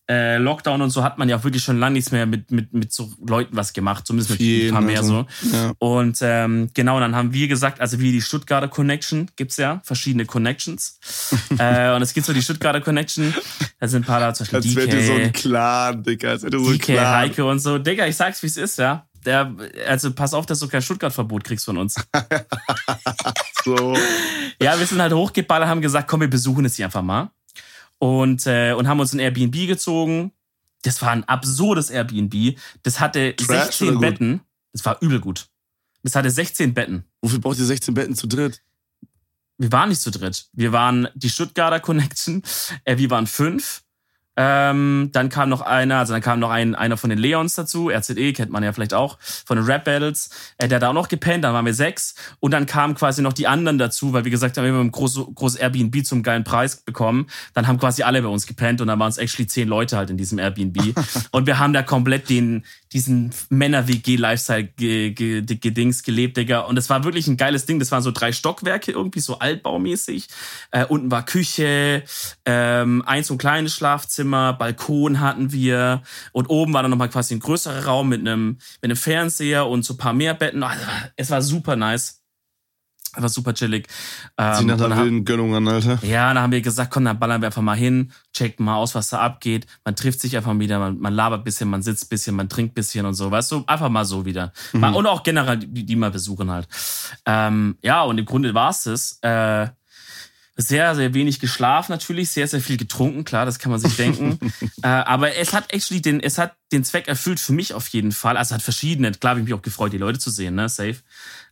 äh, Lockdown und so hat man ja auch wirklich schon lange nichts mehr mit mit mit so Leuten was gemacht, zumindest mit ein paar mehr so. Ja. Und ähm, genau, dann haben wir gesagt, also wie die Stuttgarter Connection gibt's ja, verschiedene Connections. äh, und es gibt so die Stuttgarter Connection, da sind ein paar da, zum Beispiel Als wäre dir so ein DK, Clan, Digga. Als wäre so ein DK, Clan. Heike und so. Digga, ich sag's, wie es ist, ja. Der, also pass auf, dass du kein Stuttgart-Verbot kriegst von uns. So. Ja, wir sind halt hochgeballert, haben gesagt, komm, wir besuchen es hier einfach mal. Und, äh, und haben uns ein Airbnb gezogen. Das war ein absurdes Airbnb. Das hatte Trash oder 16 gut? Betten. Das war übel gut. Das hatte 16 Betten. Wofür braucht ihr 16 Betten zu dritt? Wir waren nicht zu dritt. Wir waren die Stuttgarter Connection. Äh, wir waren fünf. Ähm, dann kam noch einer, also dann kam noch ein, einer von den Leons dazu, RZE, kennt man ja vielleicht auch, von den Rap Battles. Äh, der hat da auch noch gepennt, dann waren wir sechs. Und dann kamen quasi noch die anderen dazu, weil wir gesagt haben, wir ein großes groß Airbnb zum geilen Preis bekommen. Dann haben quasi alle bei uns gepennt und dann waren es actually zehn Leute halt in diesem Airbnb. und wir haben da komplett den, diesen Männer-WG-Lifestyle ge, ge, ge, gedings gelebt, Digga. Und es war wirklich ein geiles Ding. Das waren so drei Stockwerke, irgendwie so altbaumäßig. Äh, unten war Küche, ähm, ein so ein kleines Schlafzimmer, Balkon hatten wir. Und oben war dann nochmal quasi ein größerer Raum mit einem, mit einem Fernseher und so ein paar mehr Betten. Also, es war super nice. Es war super chillig. Ähm, Sie nach einer wilden Gönnung an, Alter. ja, dann haben wir gesagt, komm, dann ballern wir einfach mal hin, checken mal aus, was da abgeht. Man trifft sich einfach wieder, man, man labert ein bisschen, man sitzt ein bisschen, man trinkt ein bisschen und so, weißt du, einfach mal so wieder. Mal- Und auch generell die, die mal besuchen halt. Ähm, ja, und im Grunde war's das. Äh, sehr, sehr wenig geschlafen natürlich, sehr, sehr viel getrunken, klar, das kann man sich denken. äh, aber es hat actually den, es hat den Zweck erfüllt für mich auf jeden Fall. Also es hat verschiedene, klar habe ich mich auch gefreut, die Leute zu sehen, ne, safe.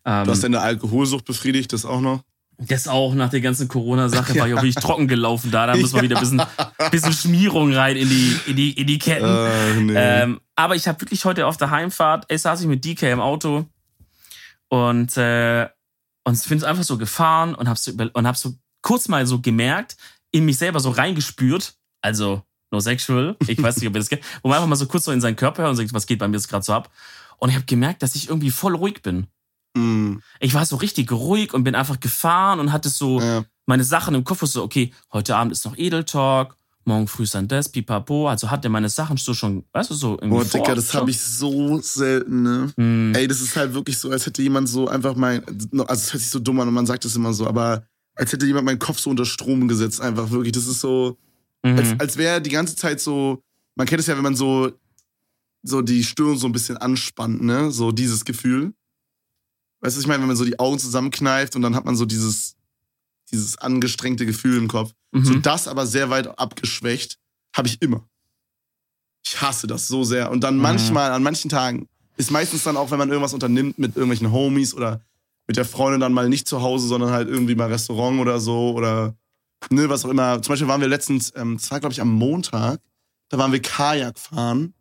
Ähm, Du hast deine Alkoholsucht befriedigt, das auch noch. das auch nach der ganzen Corona-Sache war ich auch wirklich trocken gelaufen da. Da muss man wieder ein bisschen, bisschen Schmierung rein in die, in die, in die Ketten. Äh, nee. Ähm, aber ich habe wirklich heute auf der Heimfahrt, ey, saß ich mit DK im Auto und, äh, und bin einfach so gefahren und hab so, und hab so kurz mal so gemerkt, in mich selber so reingespürt, also no sexual, ich weiß nicht, ob ihr das kennt, wo man einfach mal so kurz so in seinen Körper hört und sagt, was geht bei mir jetzt gerade so ab. Und ich habe gemerkt, dass ich irgendwie voll ruhig bin. Mm, Ich war so richtig ruhig und bin einfach gefahren und hatte so ja. meine Sachen im Kopf, so, okay, heute Abend ist noch Edeltalk, morgen früh ist dann das, pipapo. Also hatte meine Sachen so schon, weißt du, so irgendwie Boah, Digga, das habe ich so selten, ne? Hm, Ey, das ist halt wirklich so, als hätte jemand so einfach mein, also es hört sich so dumm an und man sagt das immer so, aber als hätte jemand meinen Kopf so unter Strom gesetzt, einfach wirklich. Das ist so, als, mhm. als wäre die ganze Zeit so, man kennt es ja, wenn man so, so die Stirn so ein bisschen anspannt, ne? So dieses Gefühl. Weißt du, ich meine, wenn man so die Augen zusammenkneift und dann hat man so dieses, dieses angestrengte Gefühl im Kopf. So Mhm. das aber sehr weit abgeschwächt. Habe ich immer. Ich hasse das so sehr. Und dann manchmal, an manchen Tagen, ist meistens dann auch, wenn man irgendwas unternimmt mit irgendwelchen Homies oder mit der Freundin dann mal nicht zu Hause, sondern halt irgendwie mal Restaurant oder so oder ne, was auch immer. Zum Beispiel waren wir letztens, ähm, das war glaube ich am Montag, da waren wir Kajak fahren.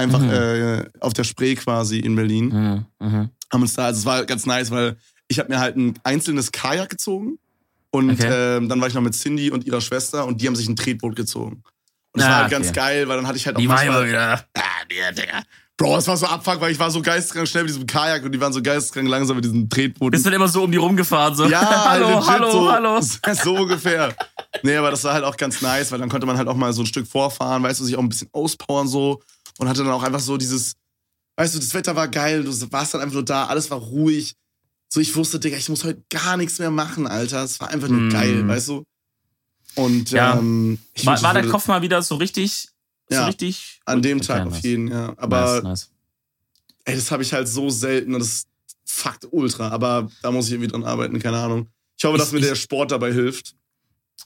Einfach Mhm. äh, auf der Spree quasi in Berlin. Mhm. Mhm. Haben uns da, also es war ganz nice, weil ich habe mir halt ein einzelnes Kajak gezogen und Okay. ähm, dann war ich noch mit Cindy und ihrer Schwester und die haben sich ein Tretboot gezogen. Und das Ah, war halt okay. ganz geil, weil dann hatte ich halt auch Die manchmal- wieder. Ah, nee, Digga. Bro, es war so abfuck, weil ich war so geisteskrank schnell mit diesem Kajak und die waren so geisteskrank langsam mit diesem Tretboot. Bist du immer so um die rumgefahren? So. Ja, hallo, legit hallo, so, hallo. So ungefähr. Nee, aber das war halt auch ganz nice, weil dann konnte man halt auch mal so ein Stück vorfahren, weißt du, sich auch ein bisschen auspowern so und hatte dann auch einfach so dieses, weißt du, das Wetter war geil, du warst dann einfach nur da, alles war ruhig. So, ich wusste, Digga, ich muss heute gar nichts mehr machen, Alter. Es war einfach nur Mm. geil, weißt du? Und Ja. ähm, ich War, war ich der Kopf mal wieder so richtig, so Ja, richtig an dem Tag auf jeden, ja. Aber nice, nice. ey, das habe ich halt so selten und das fuckt ultra. Aber da muss ich irgendwie dran arbeiten, keine Ahnung. Ich hoffe, dass Ich- mir ich- der Sport dabei hilft.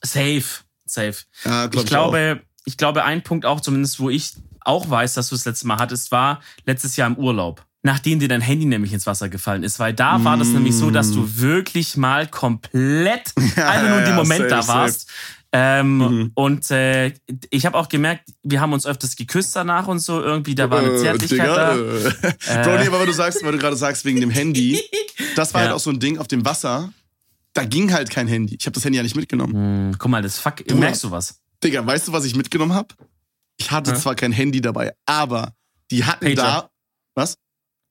Safe, safe. Ja, glaub ich glaube, ich glaube, ein Punkt auch zumindest, wo ich auch weiß, dass du das letzte Mal hattest, war letztes Jahr im Urlaub. Nachdem dir dein Handy nämlich ins Wasser gefallen ist, weil da war das Mm. nämlich so, dass du wirklich mal komplett Ja, einfach nur ja, in dem ja, Moment safe, da warst. Ähm, Mhm. Und äh, ich habe auch gemerkt, wir haben uns öfters geküsst danach und so irgendwie, da war eine Zärtlichkeit da. Digga, äh. Bro, nee, aber weil du sagst, weil du gerade sagst, wegen dem Handy, das war Ja. halt auch so ein Ding auf dem Wasser. Da ging halt kein Handy. Ich habe das Handy ja nicht mitgenommen. Hm, guck mal, das fuck, Bruder. merkst du was? Digga, weißt du, was ich mitgenommen habe? Ich hatte Ja. zwar kein Handy dabei, aber die hatten Pager. da. Was?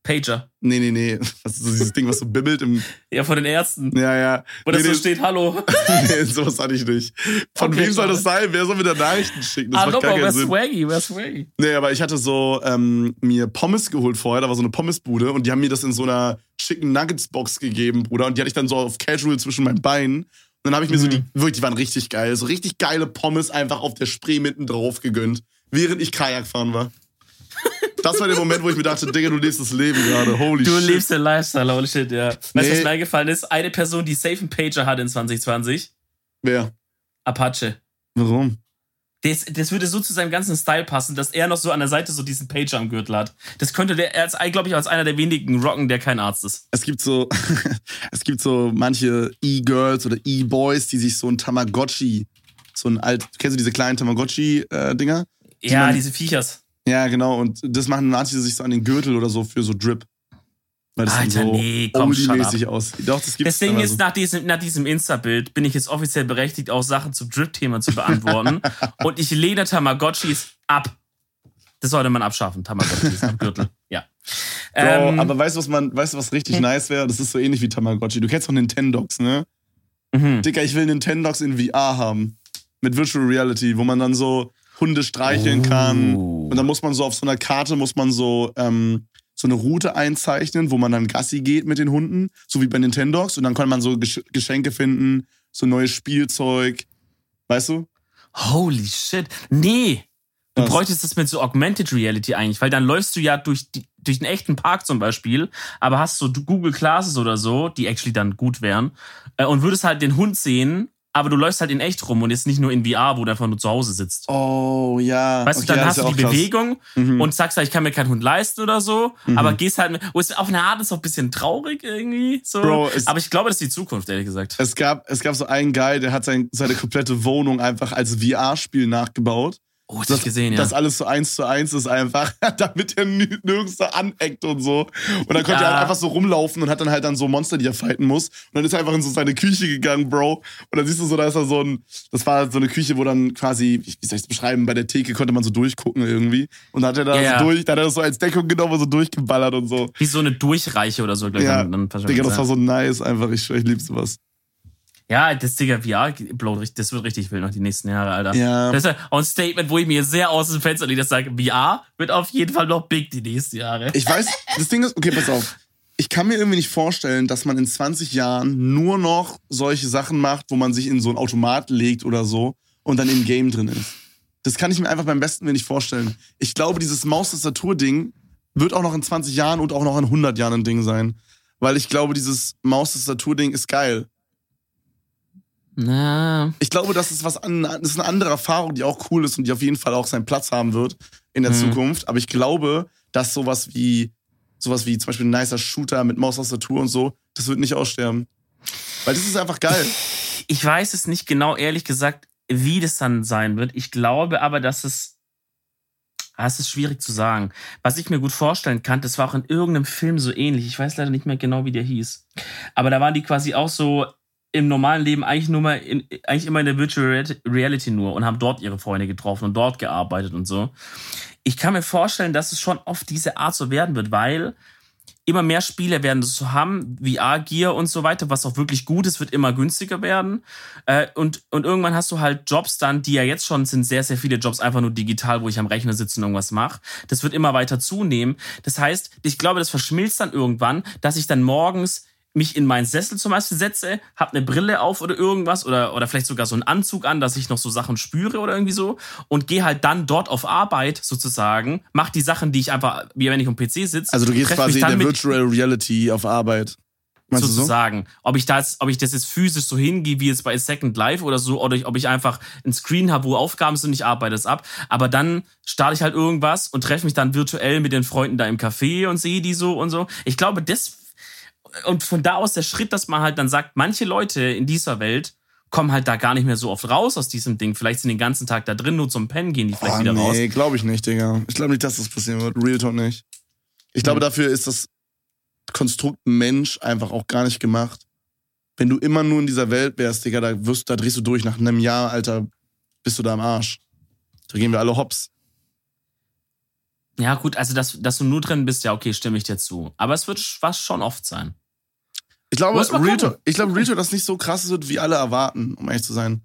Pager. Nee, nee, nee. Das ist so dieses Ding, was so bibbelt im. Ja, von den Ärzten. Ja, ja. Wo das nee, so nee, steht, hallo. nee, sowas hatte ich nicht. Von Okay, wem soll das sein? Wer soll mir da Nachrichten schicken? Das Ah, macht wer Sinn. swaggy, wer swaggy. Nee, aber ich hatte so ähm, mir Pommes geholt vorher, da war so eine Pommesbude und die haben mir das in so einer schicken Nuggets-Box gegeben, Bruder. Und die hatte ich dann so auf Casual zwischen meinen Beinen. Und dann habe ich mir so Mhm. die, wirklich, die waren richtig geil, so richtig geile Pommes einfach auf der Spree mitten drauf gegönnt, während ich Kajak fahren war. Das war der Moment, wo ich mir dachte, Digga, du lebst das Leben gerade. Holy Du shit. lebst den Lifestyle, holy shit, ja. Weißt du, Nee. was mir eingefallen ist? Eine Person, die safe einen Pager hat in 2020. Wer? Apache. Warum? Das, das würde so zu seinem ganzen Style passen, dass er noch so an der Seite so diesen Pager am Gürtel hat. Das könnte der, er glaube ich, als einer der wenigen rocken, der kein Arzt ist. Es gibt so, es gibt so manche E-Girls oder E-Boys, die sich so ein Tamagotchi, so ein alt, kennst du diese kleinen Tamagotchi-Dinger? Ja, man- diese Viechers. Ja, genau. Und das machen manche sich so an den Gürtel oder so für so Drip. Weil das Alter, so nee, komm, oldie-mäßig aussieht. Doch, das gibt's Das Ding ist, so. nach diesem, nach diesem Insta-Bild bin ich jetzt offiziell berechtigt, auch Sachen zum Drip-Thema zu beantworten. Und ich lehne Tamagotchis ab. Das sollte man abschaffen, Tamagotchis am Gürtel. Ja. Bro, Ähm, aber weißt du, was man, weißt du, was richtig nice wäre? Das ist so ähnlich wie Tamagotchi. Du kennst doch Nintendogs, ne? mhm. Dicker, ich will Nintendogs in VR haben. Mit Virtual Reality, wo man dann so Hunde streicheln kann. Oh. Und dann muss man so auf so einer Karte, muss man so, ähm, so eine Route einzeichnen, wo man dann Gassi geht mit den Hunden, so wie bei Nintendogs. Und dann kann man so Gesch Geschenke finden, so neues Spielzeug. Weißt du? Holy shit. Nee. Du Was? bräuchtest das mit so Augmented Reality eigentlich, weil dann läufst du ja durch, die, durch einen echten Park zum Beispiel, aber hast so Google Classes oder so, die actually dann gut wären, äh, und würdest halt den Hund sehen, aber du läufst halt in echt rum und jetzt nicht nur in VR, wo du einfach nur zu Hause sitzt. Oh, ja. Weißt du, Okay, dann ja, hast du die. Bewegung Mhm. und sagst halt, ich kann mir keinen Hund leisten oder so, Mhm. aber gehst halt mit, wo es auf eine Art ist auch ein bisschen traurig irgendwie, so. Bro, aber ich glaube, das ist die Zukunft, ehrlich gesagt. Es gab, es gab so einen Guy, der hat sein, seine komplette Wohnung einfach als VR-Spiel nachgebaut. Oh, das ich gesehen, ja. Das alles so eins zu eins ist einfach, damit er nirgends so aneckt und so. Und dann konnte Ja. er halt einfach so rumlaufen und hat dann halt dann so Monster, die er fighten muss. Und dann ist er einfach in so seine Küche gegangen, Bro. Und dann siehst du so, da ist er so ein, das war so eine Küche, wo dann quasi, wie soll ich es beschreiben, bei der Theke konnte man so durchgucken irgendwie. Und dann hat er da Ja, so durch, dann hat er das so als Deckung genommen und so durchgeballert und so. Wie so eine Durchreiche oder so, glaube ich. Ja, dann, dann Digga, das war so nice einfach. Ich, ich lieb sowas. Ja, das Digga VR, blowt richtig- das wird richtig wild noch die nächsten Jahre, Alter. Ja. Das ist auch ein Statement, wo ich mir sehr aus dem Fenster lege, das sage, VR wird auf jeden Fall noch big die nächsten Jahre. Ich weiß, das Ding ist, okay, pass auf. Ich kann mir irgendwie nicht vorstellen, dass man in 20 Jahren nur noch solche Sachen macht, wo man sich in so ein Automat legt oder so und dann im Game drin ist. Das kann ich mir einfach beim besten Willen nicht vorstellen. Ich glaube, dieses Maustastatur-Ding wird auch noch in 20 Jahren und auch noch in 100 Jahren ein Ding sein. Weil ich glaube, dieses Maustastatur-Ding ist geil. Na. Ich glaube, das ist was an, das ist eine andere Erfahrung, die auch cool ist und die auf jeden Fall auch seinen Platz haben wird in der Mhm. Zukunft. Aber ich glaube, dass sowas wie sowas wie zum Beispiel ein nicer Shooter mit Maustastatur und so, das wird nicht aussterben. Weil das ist einfach geil. Ich weiß es nicht genau, ehrlich gesagt, wie das dann sein wird. Ich glaube aber, dass es. Ah, es ist schwierig zu sagen. Was ich mir gut vorstellen kann, das war auch in irgendeinem Film so ähnlich. Ich weiß leider nicht mehr genau, wie der hieß. Aber da waren die quasi auch so im normalen Leben eigentlich nur mal in, eigentlich immer in der Virtual Reali- Reality nur und haben dort ihre Freunde getroffen und dort gearbeitet und so. Ich kann mir vorstellen, dass es schon auf diese Art so werden wird, weil immer mehr Spiele werden das so haben, VR-Gear und so weiter, was auch wirklich gut ist, wird immer günstiger werden. Äh, und, und irgendwann hast du halt Jobs dann, die ja jetzt schon sind, sehr, sehr viele Jobs einfach nur digital, wo ich am Rechner sitze und irgendwas mache. Das wird immer weiter zunehmen. Das heißt, ich glaube, das verschmilzt dann irgendwann, dass ich dann morgens mich in meinen Sessel zum Beispiel setze, hab eine Brille auf oder irgendwas oder, oder vielleicht sogar so einen Anzug an, dass ich noch so Sachen spüre oder irgendwie so und gehe halt dann dort auf Arbeit sozusagen, mach die Sachen, die ich einfach, wie wenn ich am PC sitze. Also du gehst quasi in der Virtual Reality auf Arbeit. Meinst du so? sozusagen. Ob ich das, ob ich das jetzt physisch so hingehe wie jetzt bei Second Life oder so, oder ob ich einfach einen Screen habe, wo Aufgaben sind und ich arbeite es ab. Aber dann starte ich halt irgendwas und treffe mich dann virtuell mit den Freunden da im Café und sehe die so und so. Ich glaube, das und von da aus der Schritt, dass man halt dann sagt, manche Leute in dieser Welt kommen halt da gar nicht mehr so oft raus aus diesem Ding. Vielleicht sind den ganzen Tag da drin, nur zum Pennen gehen die vielleicht Oh, wieder raus. nee, glaube ich nicht, Digga. Ich glaube nicht, dass das passieren wird. Real Talk nicht. Ich glaube, Hm. dafür ist das Konstrukt Mensch einfach auch gar nicht gemacht. Wenn du immer nur in dieser Welt wärst, Digga, da wirst, da drehst du durch. Nach einem Jahr, Alter, bist du da am Arsch. Da gehen wir alle hops. Ja, gut, also dass, dass du nur drin bist, ja, okay, stimme ich dir zu. Aber es wird was schon oft sein. Ich glaube, Real. Talk, ich glaube, Real Talk, nicht so krass wird, wie alle erwarten, um ehrlich zu sein.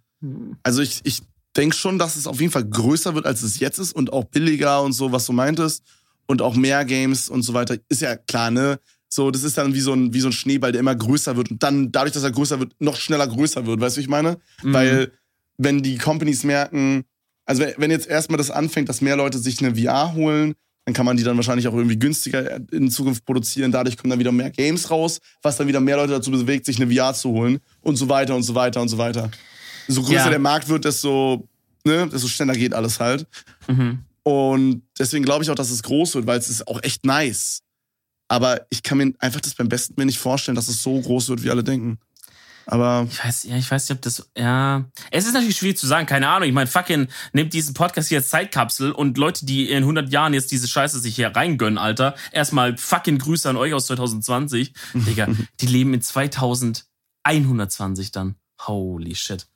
Also ich, ich denke schon, dass es auf jeden Fall größer wird, als es jetzt ist und auch billiger und so, was du meintest. Und auch mehr Games und so weiter. Ist ja klar, ne? So, das ist dann wie so ein, wie so ein Schneeball, der immer größer wird und dann, dadurch, dass er größer wird, noch schneller größer wird. Weißt du, wie ich meine? Mhm. Weil, wenn die Companies merken, also wenn jetzt erstmal das anfängt, dass mehr Leute sich eine VR holen, dann kann man die dann wahrscheinlich auch irgendwie günstiger in Zukunft produzieren. Dadurch kommen dann wieder mehr Games raus, was dann wieder mehr Leute dazu bewegt, sich eine VR zu holen und so weiter und so weiter und so weiter. So größer Ja. der Markt wird, desto, ne, desto schneller geht alles halt. Mhm. Und deswegen glaube ich auch, dass es groß wird, weil es ist auch echt nice. Aber ich kann mir einfach das beim besten mir nicht vorstellen, dass es so groß wird, wie alle denken. Aber Ich weiß, ja, ich weiß nicht, ob das, ja. Es ist natürlich schwierig zu sagen, keine Ahnung. Ich meine, fucking, nehmt diesen Podcast hier als Zeitkapsel und Leute, die in 100 Jahren jetzt diese Scheiße sich hier reingönnen, Alter. Erstmal fucking Grüße an euch aus 2020. Digga, die leben in 2120 dann. Holy shit.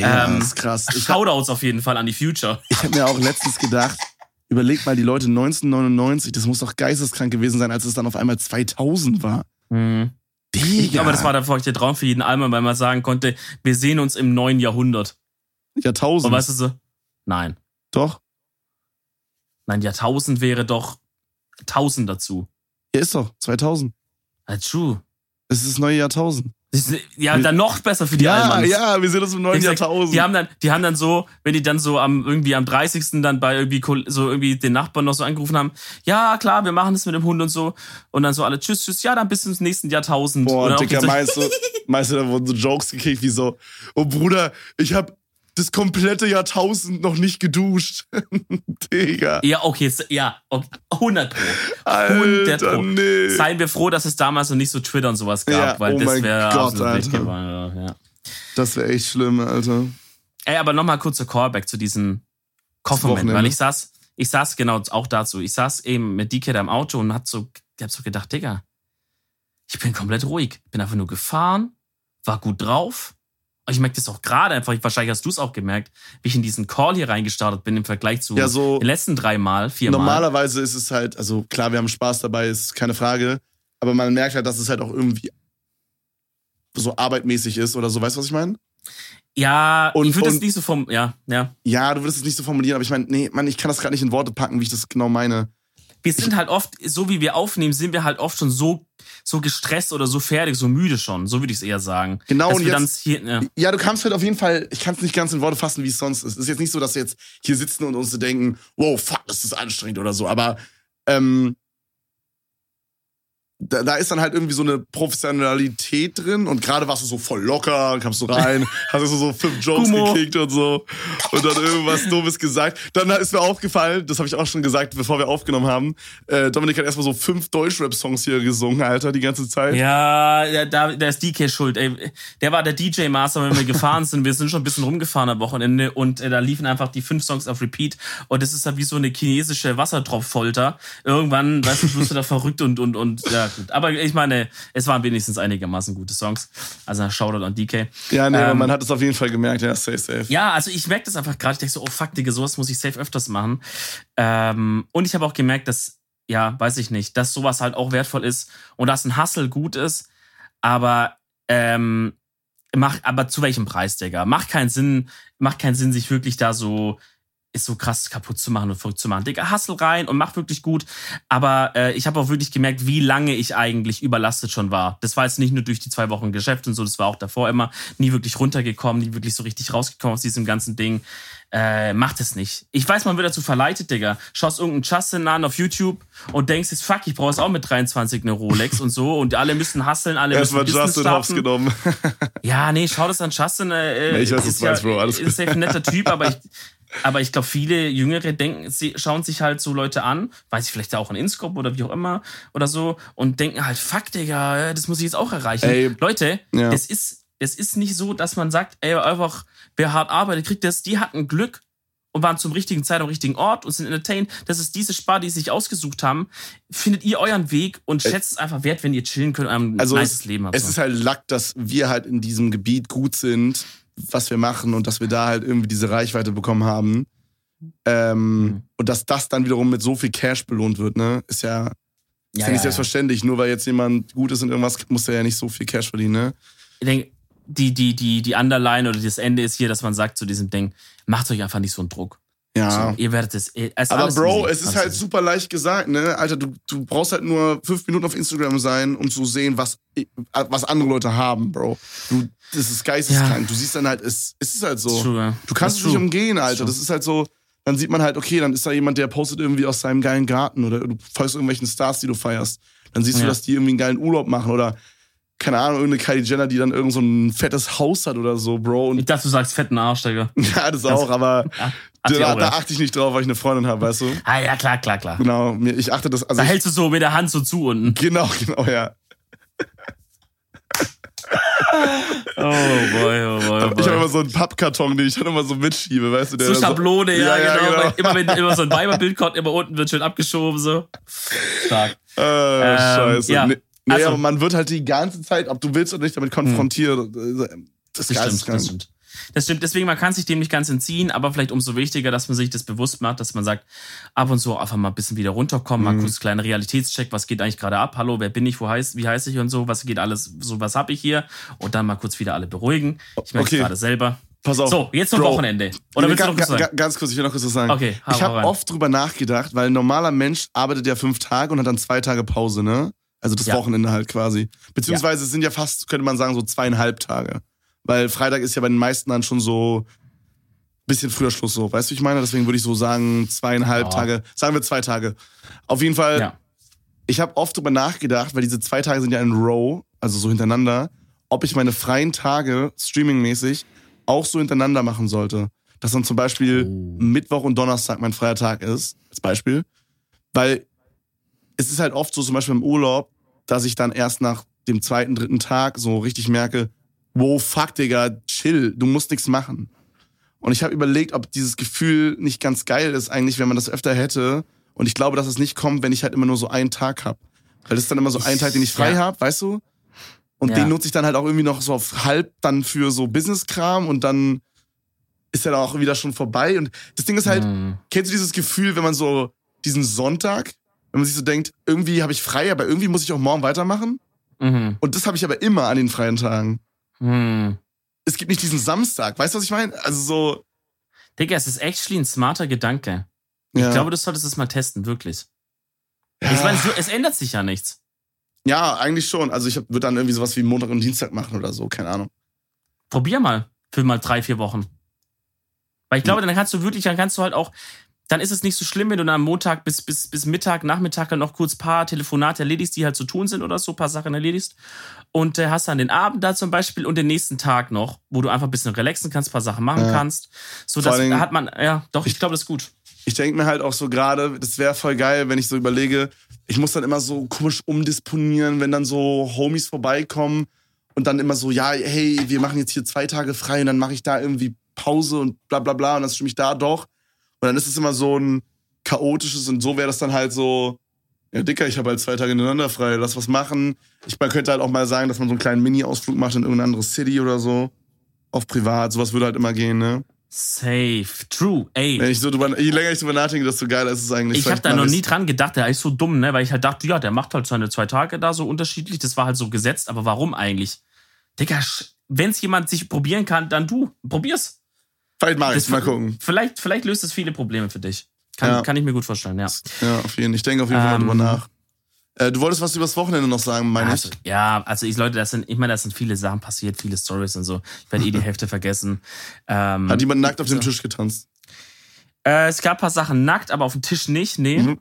ja, Ähm, das ist krass. Ich habe Shoutouts auf jeden Fall an die Future. hab mir auch letztens gedacht, überleg mal die Leute 1999, das muss doch geisteskrank gewesen sein, als es dann auf einmal 2000 war. Mhm. Digga. Ich glaube, das war der feuchte Traum für jeden Alman, weil man sagen konnte, wir sehen uns im neuen Jahrhundert. Jahrtausend. Aber weißt du so? Nein. Doch. Nein, Jahrtausend wäre doch 1000 dazu. Ja, ist doch. 2000. Ja, true. Das ist das neue Jahrtausend. Ja, dann noch besser für die ja, Almans. ja, wir sehen uns im neuen sag, Jahrtausend. Die haben dann, die haben dann so, wenn die dann so am irgendwie am 30. dann bei irgendwie so irgendwie den Nachbarn noch so angerufen haben, ja klar, wir machen das mit dem Hund und so und dann so alle tschüss tschüss, ja dann bis ins nächsten Jahrtausend. Boah, Dicker, meinst du, meinst du, da wurden so Jokes gekriegt wie so, oh Bruder, ich hab das komplette Jahrtausend noch nicht geduscht. Digga. Ja, okay, ja, okay, 100 pro. 100 Alter, pro. nee. Seien wir froh, dass es damals noch nicht so Twitter und sowas gab, Ja, weil oh das wäre absolut Alter. geworden. Ja. Das wäre echt schlimm, Alter. Ey, aber nochmal kurzer Callback zu diesem Kofferman, weil ich saß, ich saß genau auch dazu. Ich saß eben mit DK da im Auto und hab so, ich hab so gedacht, Digga, ich bin komplett ruhig. Bin einfach nur gefahren, war gut drauf. Und ich merke das auch gerade einfach, wahrscheinlich hast du es auch gemerkt, wie ich in diesen Call hier reingestartet bin im Vergleich zu Ja, so den letzten drei Mal, vier Mal. normalerweise ist es halt, also klar, wir haben Spaß dabei, ist keine Frage. Aber man merkt halt, dass es halt auch irgendwie so arbeitmäßig ist oder so. Weißt du, was ich meine? Ja, Und- ich würde es nicht so vom, ja, ja. Ja, du würdest es nicht so formulieren, aber ich meine, nee, Mann, ich kann das gerade nicht in Worte packen, wie ich das genau meine. Wir sind halt oft, so wie wir aufnehmen, sind wir halt oft schon so, so gestresst oder so fertig, so müde schon. So würde ich es eher sagen. Genau, Dass und jetzt- hier, ja. Ja, du kannst halt auf jeden Fall, ich kann es nicht ganz in Worte fassen, wie es sonst ist. Es ist jetzt nicht so, dass wir jetzt hier sitzen und uns denken, wow, fuck, das ist anstrengend oder so. Aber ähm, da, da ist dann halt irgendwie so eine Professionalität drin und gerade warst du so voll locker, kamst du rein, hast du so fünf Jokes Humor. gekickt und so und dann irgendwas Dummes gesagt. Dann ist mir aufgefallen, das habe ich auch schon gesagt, bevor wir aufgenommen haben, äh, Dominik hat erstmal so fünf Deutschrap-Songs hier gesungen, Alter, die ganze Zeit. Ja, ja, da, da ist DK schuld. Ey, der war der DJ-Master, wenn wir gefahren sind. Wir sind schon ein bisschen rumgefahren am Wochenende und äh, da liefen einfach die fünf Songs auf Repeat. Und das ist halt wie so eine chinesische Wassertropffolter. Irgendwann, weißt du, wirst du da verrückt und, und, und, ja, gut. Aber ich meine, es waren wenigstens einigermaßen gute Songs. Also Shoutout an DK. Ja, nee, Ähm, man hat es auf jeden Fall gemerkt, ja, safe, safe. Ja, also ich merke das einfach gerade. Ich denke so, oh fuck, Digga, sowas muss ich safe öfters machen. Ähm, und ich habe auch gemerkt, dass, ja, weiß ich nicht, dass sowas halt auch wertvoll ist und dass ein Hustle gut ist, aber ähm, mach, aber zu welchem Preis, Digga? Macht keinen Sinn, macht keinen Sinn, sich wirklich da so ist so krass kaputt zu machen und verrückt zu machen. Digga, hustle rein und mach wirklich gut. Aber äh, ich habe auch wirklich gemerkt, wie lange ich eigentlich überlastet schon war. Das war jetzt nicht nur durch die zwei Wochen Geschäft und so, das war auch davor immer nie wirklich runtergekommen, nie wirklich so richtig rausgekommen aus diesem ganzen Ding. Äh, macht es nicht. Ich weiß, man wird dazu verleitet, Digga. Schaust irgendeinen Justin an auf YouTube und denkst jetzt, fuck, ich brauche es auch mit 23 eine Rolex und so und alle müssen hustlen, alle müssen Erstmal Justin starten. genommen. Ja, nee, schau das an Justin. Äh, Nee, ich weiß, was du meinst, Bro, alles ist safe ein netter Typ, aber ich, aber ich glaube, viele Jüngere denken, sie schauen sich halt so Leute an, weiß ich vielleicht auch in Inscope oder wie auch immer oder so und denken halt, fuck, Digga, das muss ich jetzt auch erreichen. Ey, Leute, ja. es ist, es ist nicht so, dass man sagt, ey, einfach, wer hart arbeitet, kriegt das, die hatten Glück und waren zum richtigen Zeit am richtigen Ort und sind entertained. Das ist diese Spar, die sie sich ausgesucht haben. Findet ihr euren Weg und schätzt es einfach wert, wenn ihr chillen könnt und ein Also nices es, Leben habt. es so. ist halt Lack, dass wir halt in diesem Gebiet gut sind, was wir machen und dass wir da halt irgendwie diese Reichweite bekommen haben. Ähm, Mhm. Und dass das dann wiederum mit so viel Cash belohnt wird, ne? Ist ja, ist ja, Ja, nicht selbstverständlich. Nur weil jetzt jemand gut ist in irgendwas, muss er ja nicht so viel Cash verdienen, ne? ich denke, die, die, die, die Underline oder das Ende ist hier, dass man sagt zu diesem Ding, macht euch einfach nicht so einen Druck. Ja. So, ihr werdet es. es Aber Bro, easy. es ist halt super leicht gesagt, ne? Alter, du, du brauchst halt nur fünf Minuten auf Instagram sein, um zu sehen, was, was andere Leute haben, Bro. Du, das ist geisteskrank. Du siehst dann halt, es, es ist halt so. True, ja. Du kannst es nicht umgehen, Alter. Das ist halt so, dann sieht man halt, okay, dann ist da jemand, der postet irgendwie aus seinem geilen Garten oder du folgst irgendwelchen Stars, die du feierst. Dann siehst du, Ja. dass die irgendwie einen geilen Urlaub machen oder, keine Ahnung, irgendeine Kylie Jenner, die dann irgend so ein fettes Haus hat oder so, Bro. Ich Und dachte, du sagst fetten Arsch, Digga. ja, das auch, aber Ja, da, da achte ich nicht drauf, weil ich eine Freundin habe, weißt du? Ah, ja, klar, klar, klar. Genau, ich achte das, also Da hältst du so mit der Hand so zu unten. genau, genau, ja. Oh boy, oh boy, oh Ich habe boy. immer so einen Pappkarton, den ich dann immer so mitschiebe, weißt du? Der So Schablone, ja, Ja, ja, genau. genau. Immer wenn immer so ein Weiberbild kommt, immer unten wird schön abgeschoben, so. Stark. Äh, scheiße. ja. Nee, nee Also- aber man wird halt die ganze Zeit, ob du willst oder nicht, damit konfrontiert. Das ist Das stimmt, das stimmt. Das stimmt, deswegen, man kann sich dem nicht ganz entziehen, aber vielleicht umso wichtiger, dass man sich das bewusst macht, dass man sagt, ab und zu einfach mal ein bisschen wieder runterkommen, Mhm. mal kurz kleinen Realitätscheck, was geht eigentlich gerade ab, hallo, wer bin ich, wo heißt, wie heiße ich und so, was geht alles, so was hab ich hier und dann mal kurz wieder alle beruhigen. Ich merke Okay. es gerade selber. Pass auf. So, jetzt zum Bro. Wochenende. Oder willst du noch ga- sagen? ga- Ganz kurz, ich will noch kurz was sagen. Okay, ich habe oft drüber nachgedacht, weil ein normaler Mensch arbeitet ja fünf Tage und hat dann zwei Tage Pause, ne? Also das Ja. Wochenende halt quasi. Beziehungsweise es sind ja fast, könnte man sagen, so zweieinhalb Tage. Weil Freitag ist ja bei den meisten dann schon so ein bisschen früher Schluss so. Weißt du, wie ich meine? Deswegen würde ich so sagen, zweieinhalb Ja. Tage. Sagen wir zwei Tage. Auf jeden Fall, Ja. ich habe oft drüber nachgedacht, weil diese zwei Tage sind ja in Row, also so hintereinander, ob ich meine freien Tage, streamingmäßig, auch so hintereinander machen sollte. Dass dann zum Beispiel Oh. Mittwoch und Donnerstag mein freier Tag ist, als Beispiel. Weil es ist halt oft so, zum Beispiel im Urlaub, dass ich dann erst nach dem zweiten, dritten Tag so richtig merke, wow, fuck, Digga, chill, du musst nichts machen. Und ich habe überlegt, ob dieses Gefühl nicht ganz geil ist, eigentlich, wenn man das öfter hätte. Und ich glaube, dass es nicht kommt, wenn ich halt immer nur so einen Tag hab. Weil das ist dann immer so ein Tag, den ich frei Ja. hab, weißt du? Und Ja. den nutze ich dann halt auch irgendwie noch so auf halb dann für so Business-Kram und dann ist er dann auch wieder schon vorbei. Und das Ding ist halt, Hm. kennst du dieses Gefühl, wenn man so diesen Sonntag, wenn man sich so denkt, irgendwie habe ich frei, aber irgendwie muss ich auch morgen weitermachen? Mhm. Und das habe ich aber immer an den freien Tagen. Hm. Es gibt nicht diesen Samstag, weißt du, was ich meine? Also so, Digga, es ist actually ein smarter Gedanke. ja. Ich glaube, du solltest es mal testen, wirklich. ja, Ich meine, es ändert sich ja nichts. ja, eigentlich schon. Also ich würde dann irgendwie sowas wie Montag und Dienstag machen oder so, keine Ahnung. Probier mal für mal drei, vier Wochen. Weil ich glaube, dann kannst du wirklich, dann kannst du halt auch dann ist es nicht so schlimm, wenn du dann am Montag bis, bis, bis Mittag, Nachmittag dann noch kurz paar Telefonate erledigst, die halt zu tun sind oder so, paar Sachen erledigst. Und äh, hast dann den Abend da zum Beispiel und den nächsten Tag noch, wo du einfach ein bisschen relaxen kannst, paar Sachen machen Ja. kannst. So, das Dingen- hat man, ja, doch, ich glaube, das ist gut. Ich denke mir halt auch so gerade, das wäre voll geil, wenn ich so überlege, ich muss dann immer so komisch umdisponieren, wenn dann so Homies vorbeikommen und dann immer so, ja, hey, wir machen jetzt hier zwei Tage frei und dann mache ich da irgendwie Pause und bla bla bla und dann stimme ich da doch. Und dann ist es immer so ein chaotisches und so wäre das dann halt so, ja, Dicker, ich habe halt zwei Tage ineinander frei, lass was machen. Ich, man könnte halt auch mal sagen, dass man so einen kleinen Mini-Ausflug macht in irgendeine andere City oder so. Auf privat, sowas würde halt immer gehen, ne? Safe. True. Ey. Wenn ich so drüber, je länger ich drüber nachdenke, desto geiler ist es eigentlich. Ich habe da noch nie dran gedacht, der ist so dumm, ne? Weil ich halt dachte, ja, der macht halt seine zwei Tage da so unterschiedlich. Das war halt so gesetzt, aber warum eigentlich? Digga, wenn es jemand sich probieren kann, dann du. Probier's. Vielleicht mach ich's, Das- mal gucken. Vielleicht, vielleicht löst es viele Probleme für dich. Kann, Ja. kann ich mir gut vorstellen, ja. Ja, auf jeden Fall. Ich denke auf jeden Fall Ähm, mal drüber nach. Äh, du wolltest was übers Wochenende noch sagen, meine Also, ich. ja, also ich Leute, das sind, ich meine, das sind viele Sachen passiert, viele Stories und so. Ich werde eh die Hälfte vergessen. Ähm, Hat jemand nackt auf dem so. Tisch getanzt? äh, es gab ein paar Sachen nackt, aber auf dem Tisch nicht, nee. Mhm.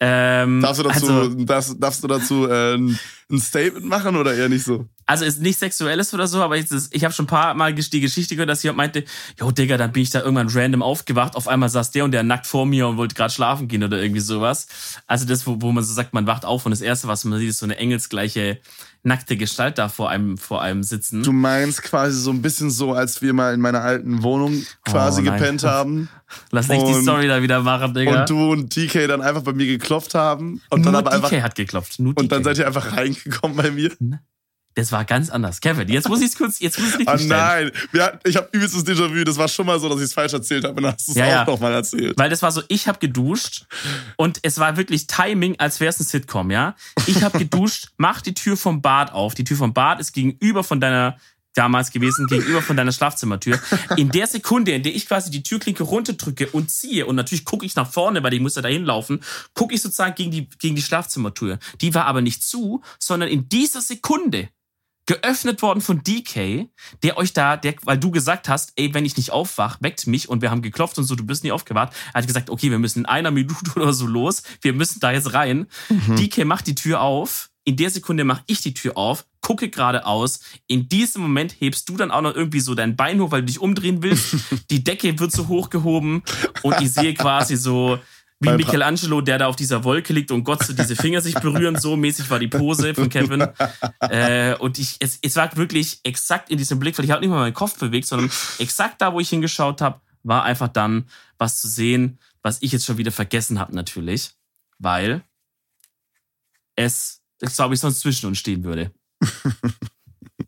Ähm, Darfst du dazu, also, darfst, darfst du dazu äh, ein, ein Statement machen oder eher nicht so? also ist nicht sexuelles oder so, aber ich, ich habe schon ein paar Mal die Geschichte gehört, dass jemand meinte, jo Digga, dann bin ich da irgendwann random aufgewacht, auf einmal saß der und der nackt vor mir und wollte gerade schlafen gehen oder irgendwie sowas. Also das, wo, wo man so sagt, man wacht auf und das Erste, was man sieht, ist so eine engelsgleiche nackte Gestalt da vor einem, vor einem sitzen. Du meinst quasi so ein bisschen so, als wir mal in meiner alten Wohnung quasi Oh, gepennt haben Lass nicht die Story da wieder machen, Digga. und du und TK dann einfach bei mir geklopft haben und dann Nur aber einfach DK hat geklopft. Nur und dann seid ihr einfach reingekommen bei mir. Das war ganz anders. Kevin, jetzt muss ich es kurz, jetzt muss ich Oh richtig stellen. nein, hatten, ich habe übelstes Déjà-vu. Das war schon mal so, dass ich es falsch erzählt habe und dann hast du es Ja, auch ja. noch mal erzählt. Weil das war so, ich habe geduscht und es war wirklich Timing, als wäre es ein Sitcom, ja. Ich habe geduscht, mach die Tür vom Bad auf. Die Tür vom Bad ist gegenüber von deiner damals gewesen, gegenüber von deiner Schlafzimmertür. In der Sekunde, in der ich quasi die Türklinke runterdrücke und ziehe, und natürlich gucke ich nach vorne, weil ich muss ja dahin laufen, gucke ich sozusagen gegen die, gegen die Schlafzimmertür. Die war aber nicht zu, sondern in dieser Sekunde geöffnet worden von DK, der euch da, der, weil du gesagt hast, ey, wenn ich nicht aufwach, weckt mich und wir haben geklopft und so, du bist nie aufgewacht. Er hat gesagt, okay, wir müssen in einer Minute oder so los, wir müssen da jetzt rein. DK macht die Tür auf, in der Sekunde mache ich die Tür auf, gucke geradeaus. In diesem Moment hebst du dann auch noch irgendwie so dein Bein hoch, weil du dich umdrehen willst. die Decke wird so hochgehoben und ich sehe quasi so, wie Michelangelo, der da auf dieser Wolke liegt und Gott so diese Finger sich berühren, so mäßig war die Pose von Kevin. Äh, und ich, es, es war wirklich exakt in diesem Blick, weil ich habe nicht mal meinen Kopf bewegt, sondern exakt da, wo ich hingeschaut habe, war einfach dann was zu sehen, was ich jetzt schon wieder vergessen habe natürlich, weil es, ich glaube ich, sonst zwischen uns stehen würde.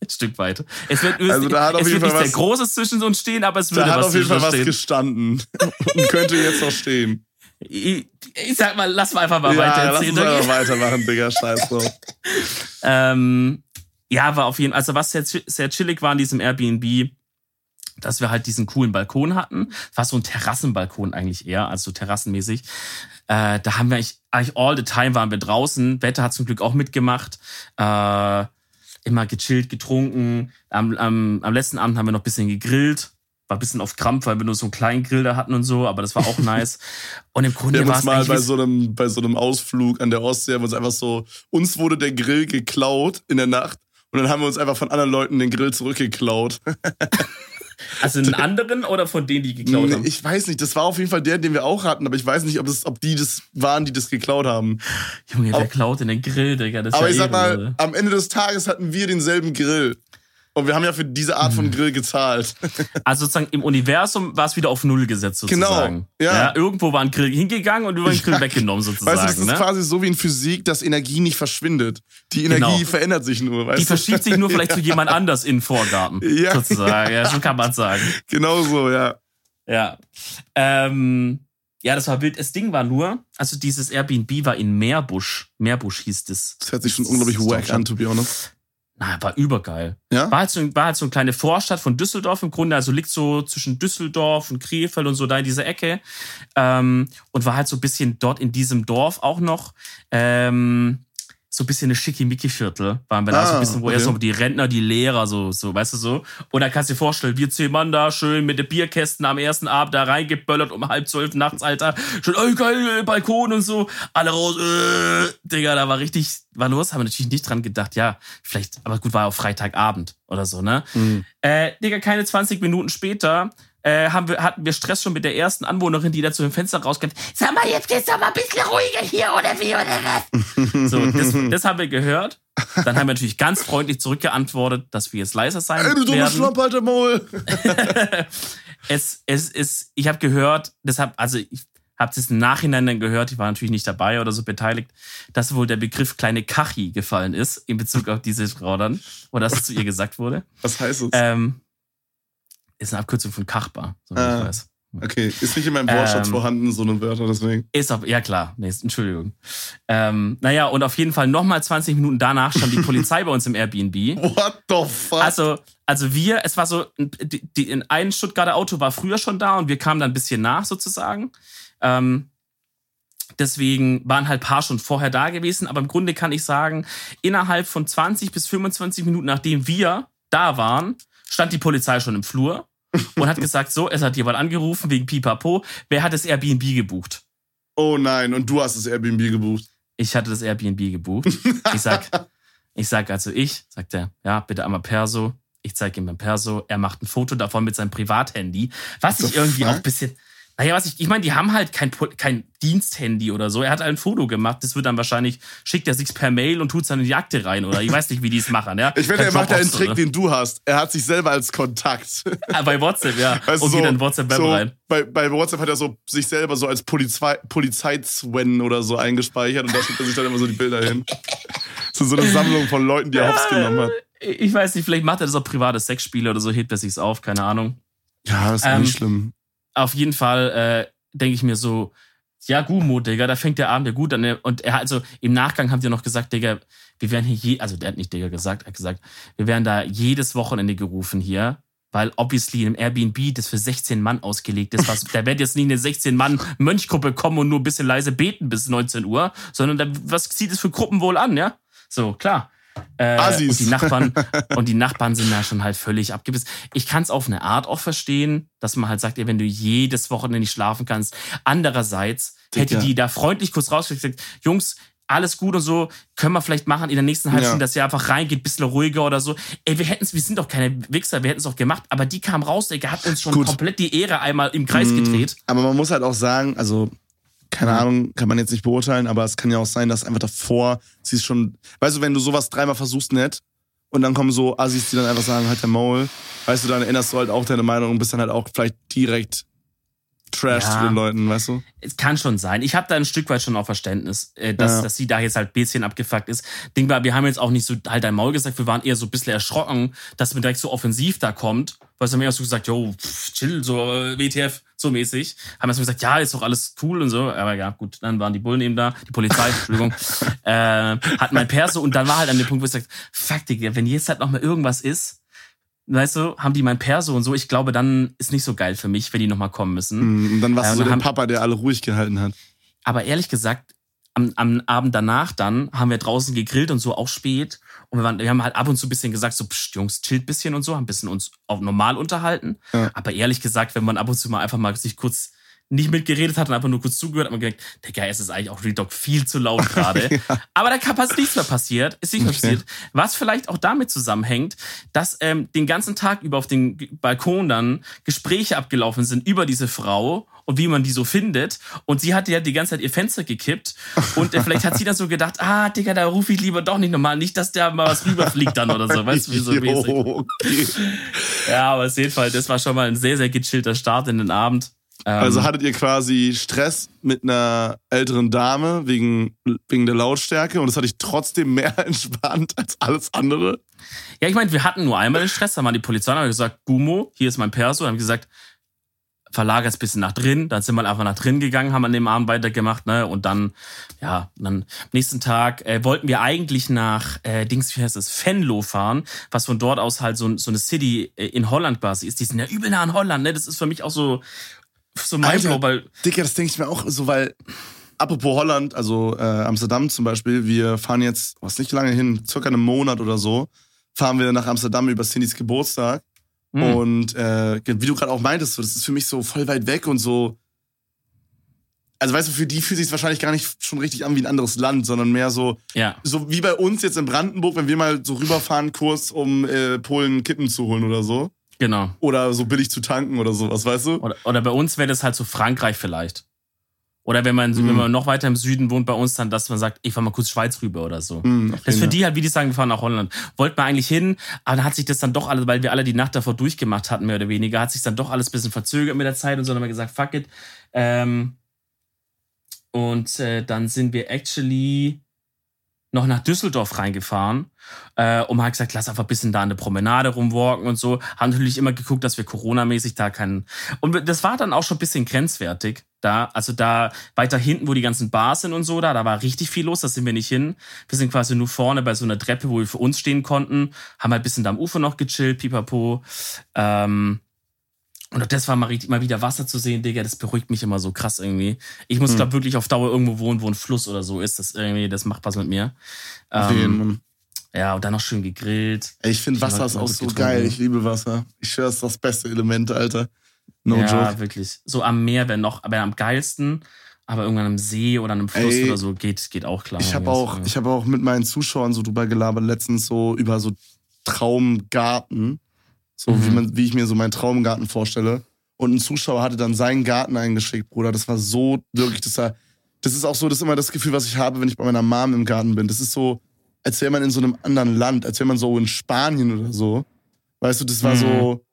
Ein Stück weit. Es wird, Also da hat auf es jeden wird Fall was- Großes zwischen uns stehen, aber es würde Da hat auf jeden Fall was stehen. gestanden. Und könnte jetzt noch stehen. Ich, ich sag mal, lass mal einfach mal ja, weiter lass erzählen. uns einfach weitermachen, Digga. Scheiß drauf. Ähm, ja, war auf jeden Fall, also was sehr, sehr chillig war in diesem Airbnb, dass wir halt diesen coolen Balkon hatten. War so ein Terrassenbalkon eigentlich eher, also so terrassenmäßig. Äh, da haben wir eigentlich, eigentlich all the time waren wir draußen. Wetter hat zum Glück auch mitgemacht. Äh, immer gechillt, getrunken. Am, am, am letzten Abend haben wir noch ein bisschen gegrillt. War ein bisschen auf Krampf, weil wir nur so einen kleinen Grill da hatten und so, aber das war auch nice. Und im Grunde war es mal bei so, einem, bei so einem Ausflug an der Ostsee haben wir uns einfach so, uns wurde der Grill geklaut in der Nacht und dann haben wir uns einfach von anderen Leuten den Grill zurückgeklaut. also einen anderen oder von denen, die geklaut haben? Ich weiß nicht, das war auf jeden Fall der, den wir auch hatten, aber ich weiß nicht, ob, es, ob die das waren, die das geklaut haben. Junge, der klaut in den Grill, Digga. Das Aber ja ich sag mal, Ehrenlose. am Ende des Tages hatten wir denselben Grill. Und wir haben ja für diese Art von Grill gezahlt. Also sozusagen im Universum war es wieder auf Null gesetzt Genau, sozusagen. ja. Irgendwo war ein Grill hingegangen und über den Grill Ja. weggenommen sozusagen. Weißt du, das ist ne? quasi so wie in Physik, dass Energie nicht verschwindet. Die Energie Genau. verändert sich nur, weißt Die du? verschiebt sich nur vielleicht zu jemand anders in den Vorgarten. Ja. Sozusagen. Ja, so kann man sagen. Genau so, ja. Ja. Ähm, ja, das war wild. Das Ding war nur, also dieses Airbnb war in Meerbusch. Meerbusch hieß das. Das hört sich schon unglaublich wack an, to be honest. Na, war übergeil. Ja? War halt, so, war halt so eine kleine Vorstadt von Düsseldorf im Grunde, also liegt so zwischen Düsseldorf und Krefeld und so da in dieser Ecke. Ähm, und war halt so ein bisschen dort in diesem Dorf auch noch. Ähm, so ein bisschen eine Schickimicki-Viertel. Waren wir da so ein Ah, bisschen, wo okay. erst so die Rentner, die Lehrer, so, so, weißt du so. Und da kannst du dir vorstellen, wir zehn Mann da schön mit den Bierkästen am ersten Abend da reingeböllert um halb zwölf nachts, Alter. Schon, ey, geil, Balkon und so. Alle raus, äh, Digga, da war richtig, war los. Haben wir natürlich nicht dran gedacht, ja, vielleicht, aber gut, war auf Freitagabend oder so, ne? Mhm. Äh, Digga, keine 20 Minuten später äh, haben wir, hatten wir Stress schon mit der ersten Anwohnerin, die da zu dem Fenster rauskommt. Sag mal, jetzt geht's doch mal ein bisschen ruhiger hier, oder wie, oder was? so, das, das haben wir gehört. Dann haben wir natürlich ganz freundlich zurückgeantwortet, dass wir jetzt leiser sein Ey, du dumme. Schlampe, alter Maul. es, es ist, ich habe gehört, deshalb, also ich habe es im Nachhinein dann gehört, ich war natürlich nicht dabei oder so beteiligt, dass wohl der Begriff kleine Kachi gefallen ist in Bezug auf diese Frau dann, oder dass es zu ihr gesagt wurde. Was heißt es? Ähm, ist eine Abkürzung von Kachbar, so wie Ah. ich weiß. Okay, ist nicht in meinem Wortschatz Ähm, vorhanden, so eine Wörter, deswegen. Ist auf, ja klar, nee, Entschuldigung. Ähm, naja, und auf jeden Fall nochmal 20 Minuten danach stand die Polizei bei uns im Airbnb. What the fuck? Also, also wir, es war so, die, die, in ein Stuttgarter Auto war früher schon da und wir kamen dann ein bisschen nach sozusagen. Ähm, deswegen waren halt paar schon vorher da gewesen, aber im Grunde kann ich sagen, innerhalb von 20 bis 25 Minuten, nachdem wir da waren, stand die Polizei schon im Flur und hat gesagt, so, es hat jemand angerufen wegen Pipapo, wer hat das Airbnb gebucht? oh nein, und du hast das Airbnb gebucht. Ich hatte das Airbnb gebucht. Ich sag, ich sag also ich, sagt er, ja, bitte einmal Perso. Ich zeige ihm mein Perso. Er macht ein Foto davon mit seinem Privathandy. Was ich irgendwie fuck? auch ein bisschen. Naja, was ich, ich meine, die haben halt kein, kein Diensthandy oder so. Er hat ein Foto gemacht. Das wird dann wahrscheinlich, schickt er sich's per Mail und tut's dann in die Akte rein oder ich weiß nicht, wie die es machen, ja. Ich finde, er macht ja einen Trick, oder- den du hast. Er hat sich selber als Kontakt. Ah, bei WhatsApp, ja. Weißt und geht dann in WhatsApp so, rein. Bei, bei WhatsApp hat er so sich selber so als Polizei, Polizeizwen oder so eingespeichert und da schickt er sich dann immer so die Bilder hin. Das ist so eine Sammlung von Leuten, die er hops genommen hat. Ich weiß nicht, vielleicht macht er das auch private Sexspiele oder so, hebt er sich's auf, keine Ahnung. Ja, das ist Ähm, nicht schlimm. Auf jeden Fall äh, denke ich mir so, ja, Gumo, Digga, da fängt der Abend ja gut an. Und er hat also im Nachgang haben die noch gesagt, Digga, wir werden hier je, also der hat nicht Digga gesagt, er hat gesagt, wir werden da jedes Wochenende gerufen hier, weil obviously im Airbnb das für 16 Mann ausgelegt ist. Was, da wird jetzt nicht eine 16 Mann Mönchgruppe kommen und nur ein bisschen leise beten bis 19 Uhr, sondern da, was zieht es für Gruppen wohl an, ja? So, klar. Äh, Assis. und die Nachbarn und die Nachbarn sind da schon halt völlig abgebissen. Ich kann es auf eine Art auch verstehen, dass man halt sagt, ey, wenn du jedes Wochenende nicht schlafen kannst. Andererseits hätte Digga. die da freundlich kurz rausgeschickt und gesagt, Jungs, alles gut und so, können wir vielleicht machen in der nächsten halben Ja. Stunde, dass ihr einfach reingeht, bisschen ruhiger oder so. Ey, wir hätten's, wir sind doch keine Wichser, wir hätten es auch gemacht, aber die kam raus, Digga, hat uns schon Gut. komplett die Ehre einmal im Kreis Mm, gedreht. Aber man muss halt auch sagen, also, keine Ahnung, kann man jetzt nicht beurteilen, aber es kann ja auch sein, dass einfach davor, sie ist schon, weißt du, wenn du sowas dreimal versuchst, nett, und dann kommen so Assis, die dann einfach sagen, halt der Maul, weißt du, dann erinnerst du halt auch deine Meinung und bist dann halt auch vielleicht direkt Trash Ja. zu den Leuten, weißt du? Es kann schon sein. Ich habe da ein Stück weit schon auch Verständnis, äh, dass, Ja. dass sie da jetzt halt ein bisschen abgefuckt ist. Ding war, wir haben jetzt auch nicht so halt dein Maul gesagt, wir waren eher so ein bisschen erschrocken, dass man direkt so offensiv da kommt. Weil sie haben eher so gesagt, yo, pff, chill, so äh, WTF, so mäßig. Haben erst mal gesagt, ja, ist doch alles cool und so. Aber ja, gut, dann waren die Bullen eben da, die Polizei, Entschuldigung, äh, hat mein Perso und dann war halt an dem Punkt, wo ich gesagt, fuck, Digga, wenn jetzt halt noch mal irgendwas ist, weißt du, haben die mein Perso und so, ich glaube, dann ist nicht so geil für mich, wenn die noch mal kommen müssen. Mm, Und dann warst Ja, du so der haben- Papa, der alle ruhig gehalten hat. Aber ehrlich gesagt, am, am Abend danach dann haben wir draußen gegrillt und so auch spät. Und wir, waren, wir haben halt ab und zu ein bisschen gesagt, so, pst, Jungs, chillt ein bisschen und so, haben ein bisschen uns auch normal unterhalten. Ja. Aber ehrlich gesagt, wenn man ab und zu mal einfach mal sich kurz nicht mitgeredet hat und einfach nur kurz zugehört, hat man gedacht, Digga, es ist eigentlich auch Real viel zu laut gerade. Aber da kann fast nichts mehr passiert, ist nicht mehr Okay. passiert. Was vielleicht auch damit zusammenhängt, dass ähm, den ganzen Tag über auf dem Balkon dann Gespräche abgelaufen sind über diese Frau und wie man die so findet. Und sie hatte ja die ganze Zeit ihr Fenster gekippt. Und äh, vielleicht hat sie dann so gedacht, ah, Digga, da rufe ich lieber doch nicht nochmal, nicht, dass der mal was rüberfliegt dann oder so. Weißt du, wie so mäßig. Okay. Ja, aber auf jeden Fall, das war schon mal ein sehr, sehr gechillter Start in den Abend. Ähm, Also hattet ihr quasi Stress mit einer älteren Dame wegen, wegen der Lautstärke und das hatte ich trotzdem mehr entspannt als alles andere. Ja, ich meine, wir hatten nur einmal den Stress, da waren die Polizei und haben gesagt, Gumo, hier ist mein Perso, haben gesagt, verlagert's ein bisschen nach drin, dann sind wir einfach nach drin gegangen, haben an dem Abend weitergemacht, ne, und dann, ja, dann am nächsten Tag äh, wollten wir eigentlich nach, äh, Dings, wie heißt es, Venlo fahren, was von dort aus halt so, so eine City äh, in Holland quasi ist, die sind ja übel nah an Holland, ne, das ist für mich auch so, so mein Alter. Flow, weil, Dicker, das denke ich mir auch so, weil apropos Holland, also äh, Amsterdam zum Beispiel, wir fahren jetzt, was nicht lange hin, circa einen Monat oder so, fahren wir nach Amsterdam über Cindys Geburtstag. Mhm. Und äh, wie du gerade auch meintest, so, das ist für mich so voll weit weg und so. Also weißt du, für die fühlt sich wahrscheinlich gar nicht schon richtig an wie ein anderes Land, sondern mehr so, Ja. so wie bei uns jetzt in Brandenburg, wenn wir mal so rüberfahren, kurz um äh, Polen Kippen zu holen oder so. Genau. Oder so billig zu tanken oder sowas, weißt du? Oder, oder bei uns wäre das halt so Frankreich vielleicht. Oder wenn man, Mhm. wenn man noch weiter im Süden wohnt, bei uns dann, dass man sagt, ich fahr mal kurz Schweiz rüber oder so. Mhm, auf Das ist für die halt, wie die sagen, wir fahren nach Holland. Wollten wir eigentlich hin, aber dann hat sich das dann doch alles, weil wir alle die Nacht davor durchgemacht hatten, mehr oder weniger, hat sich dann doch alles ein bisschen verzögert mit der Zeit und so, dann haben wir gesagt, fuck it. Ähm, und äh, dann sind wir actually noch nach Düsseldorf reingefahren äh, und halt gesagt, lass einfach ein bisschen da an der Promenade rumwalken und so. Haben natürlich immer geguckt, dass wir Corona-mäßig da keinen. Und das war dann auch schon ein bisschen grenzwertig da. Also da weiter hinten, wo die ganzen Bars sind und so, da, da war richtig viel los, da sind wir nicht hin. Wir sind quasi nur vorne bei so einer Treppe, wo wir für uns stehen konnten, haben halt ein bisschen da am Ufer noch gechillt, pipapo. Ähm, und auch das war mal mal wieder Wasser zu sehen, Digga, das beruhigt mich immer so krass irgendwie. Ich muss, Hm. glaub wirklich auf Dauer irgendwo wohnen, wo ein Fluss oder so ist. Das irgendwie, das macht was mit mir. Ähm, ja, und dann noch schön gegrillt. Ey, ich finde Wasser hab ist auch so getrunken. geil. Ich liebe Wasser. Ich schwöre, es ist das beste Element, Alter. No ja, joke. wirklich. So am Meer wäre noch, aber am geilsten. Aber irgendwann am See oder einem Fluss Ey, oder so geht, geht auch klar. Ich habe Ja, auch, so. ich habe auch mit meinen Zuschauern so drüber gelabert letztens so über so Traumgarten, so wie Mhm. man, wie ich mir so meinen Traumgarten vorstelle. Und ein Zuschauer hatte dann seinen Garten eingeschickt, Bruder. Das war so wirklich, das war, das ist auch so, das ist immer das Gefühl, was ich habe, wenn ich bei meiner Mom im Garten bin. Das ist so, als wäre man in so einem anderen Land, als wäre man so in Spanien oder so. Weißt du, das war Mhm. so,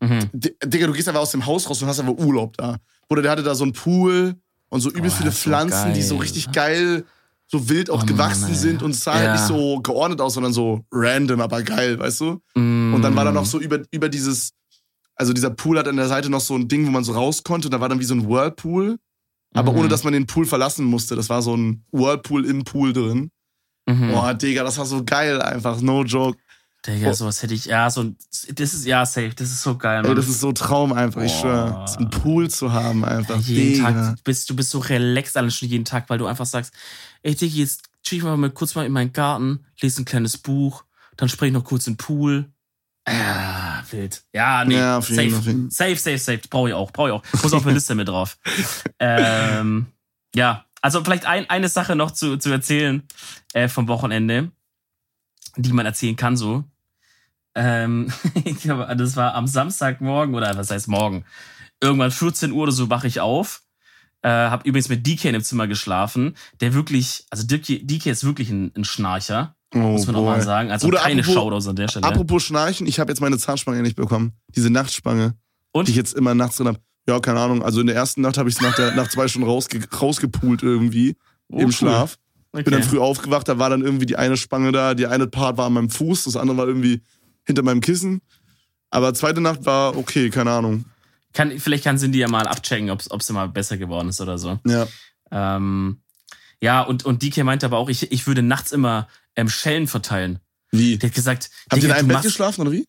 Mhm. D- Digga, du gehst einfach aus dem Haus raus und hast einfach Urlaub da. Oder der hatte da so einen Pool und so übel Oh, viele Pflanzen, die so geil. richtig geil, so wild auch Oh Mann, gewachsen ey. sind und es sah Ja. halt nicht so geordnet aus, sondern so random, aber geil, weißt du? Und dann war da noch so über, über dieses, also dieser Pool hat an der Seite noch so ein Ding, wo man so raus konnte. Und da war dann wie so ein Whirlpool, aber Mhm. ohne dass man den Pool verlassen musste. Das war so ein Whirlpool im Pool drin. Mhm. Boah, Digga, das war so geil einfach, no joke. Digga, Oh. sowas hätte ich, ja, so, ein- das ist, ja, safe, das ist so geil, Mann. Ey, das ist so Traum einfach, ich Boah. schwör. So einen Pool zu haben einfach. jeden Digga. Tag, du bist, du bist so relaxed alles schon jeden Tag, weil du einfach sagst, ey Diggi, jetzt chill ich mal kurz mal in meinen Garten, lese ein kleines Buch, dann spreche ich noch kurz im Pool. Ah, wild. Ja, nee, Ja, safe, jeden safe, safe, safe, brauche ich auch, brauche ich auch. Muss auf der Liste mit drauf. ähm, ja, also vielleicht ein, eine Sache noch zu, zu erzählen äh, vom Wochenende, die man erzählen kann so. Ähm, ich glaube, das war am Samstagmorgen oder was heißt morgen? Irgendwann 14 Uhr oder so wache ich auf. Äh, hab übrigens mit DK in dem Zimmer geschlafen, der wirklich, also DK, DK ist wirklich ein, ein Schnarcher, Oh, muss man auch mal sagen. Also Bruder, keine apropos- Shoutouts an der Stelle. Apropos Schnarchen, ich habe jetzt meine Zahnspange nicht bekommen. Diese Nachtspange, Und? die ich jetzt immer nachts drin habe. Ja, keine Ahnung. Also in der ersten Nacht habe ich es nach, der- nach zwei Stunden rausge rausgepult irgendwie Oh, im cool. Schlaf. okay. Bin dann früh aufgewacht, da war dann irgendwie die eine Spange da, die eine Part war an meinem Fuß, das andere war irgendwie hinter meinem Kissen. Aber zweite Nacht war okay, keine Ahnung. kann, vielleicht kann Cindy ja mal abchecken, ob es mal besser geworden ist oder so. Ja. Ähm, ja, und, und DK meinte aber auch, ich, ich würde nachts immer ähm, Schellen verteilen. Wie? Der hat gesagt, Habt ihr in einem Bett machst- geschlafen oder wie?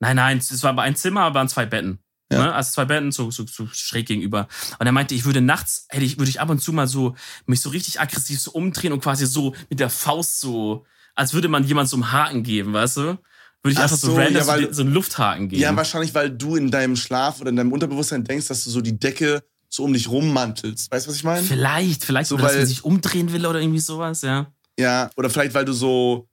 Nein, nein, es war aber ein Zimmer, aber waren zwei Betten. Ja. Ne? Also zwei Betten so, so, so schräg gegenüber. Und er meinte, ich würde nachts, hätte ich, würde ich ab und zu mal so, mich so richtig aggressiv so umdrehen und quasi so mit der Faust so, als würde man jemand so einen Haken geben, weißt du? Würde ich Ach einfach so, so, random ja, weil- so, so einen Lufthaken geben. Ja, wahrscheinlich, weil du in deinem Schlaf oder in deinem Unterbewusstsein denkst, dass du so die Decke so um dich rummantelst. Weißt du, was ich meine? vielleicht, vielleicht, So, so, dass weil- man sich umdrehen will oder irgendwie sowas, ja. Ja, oder vielleicht, weil du so.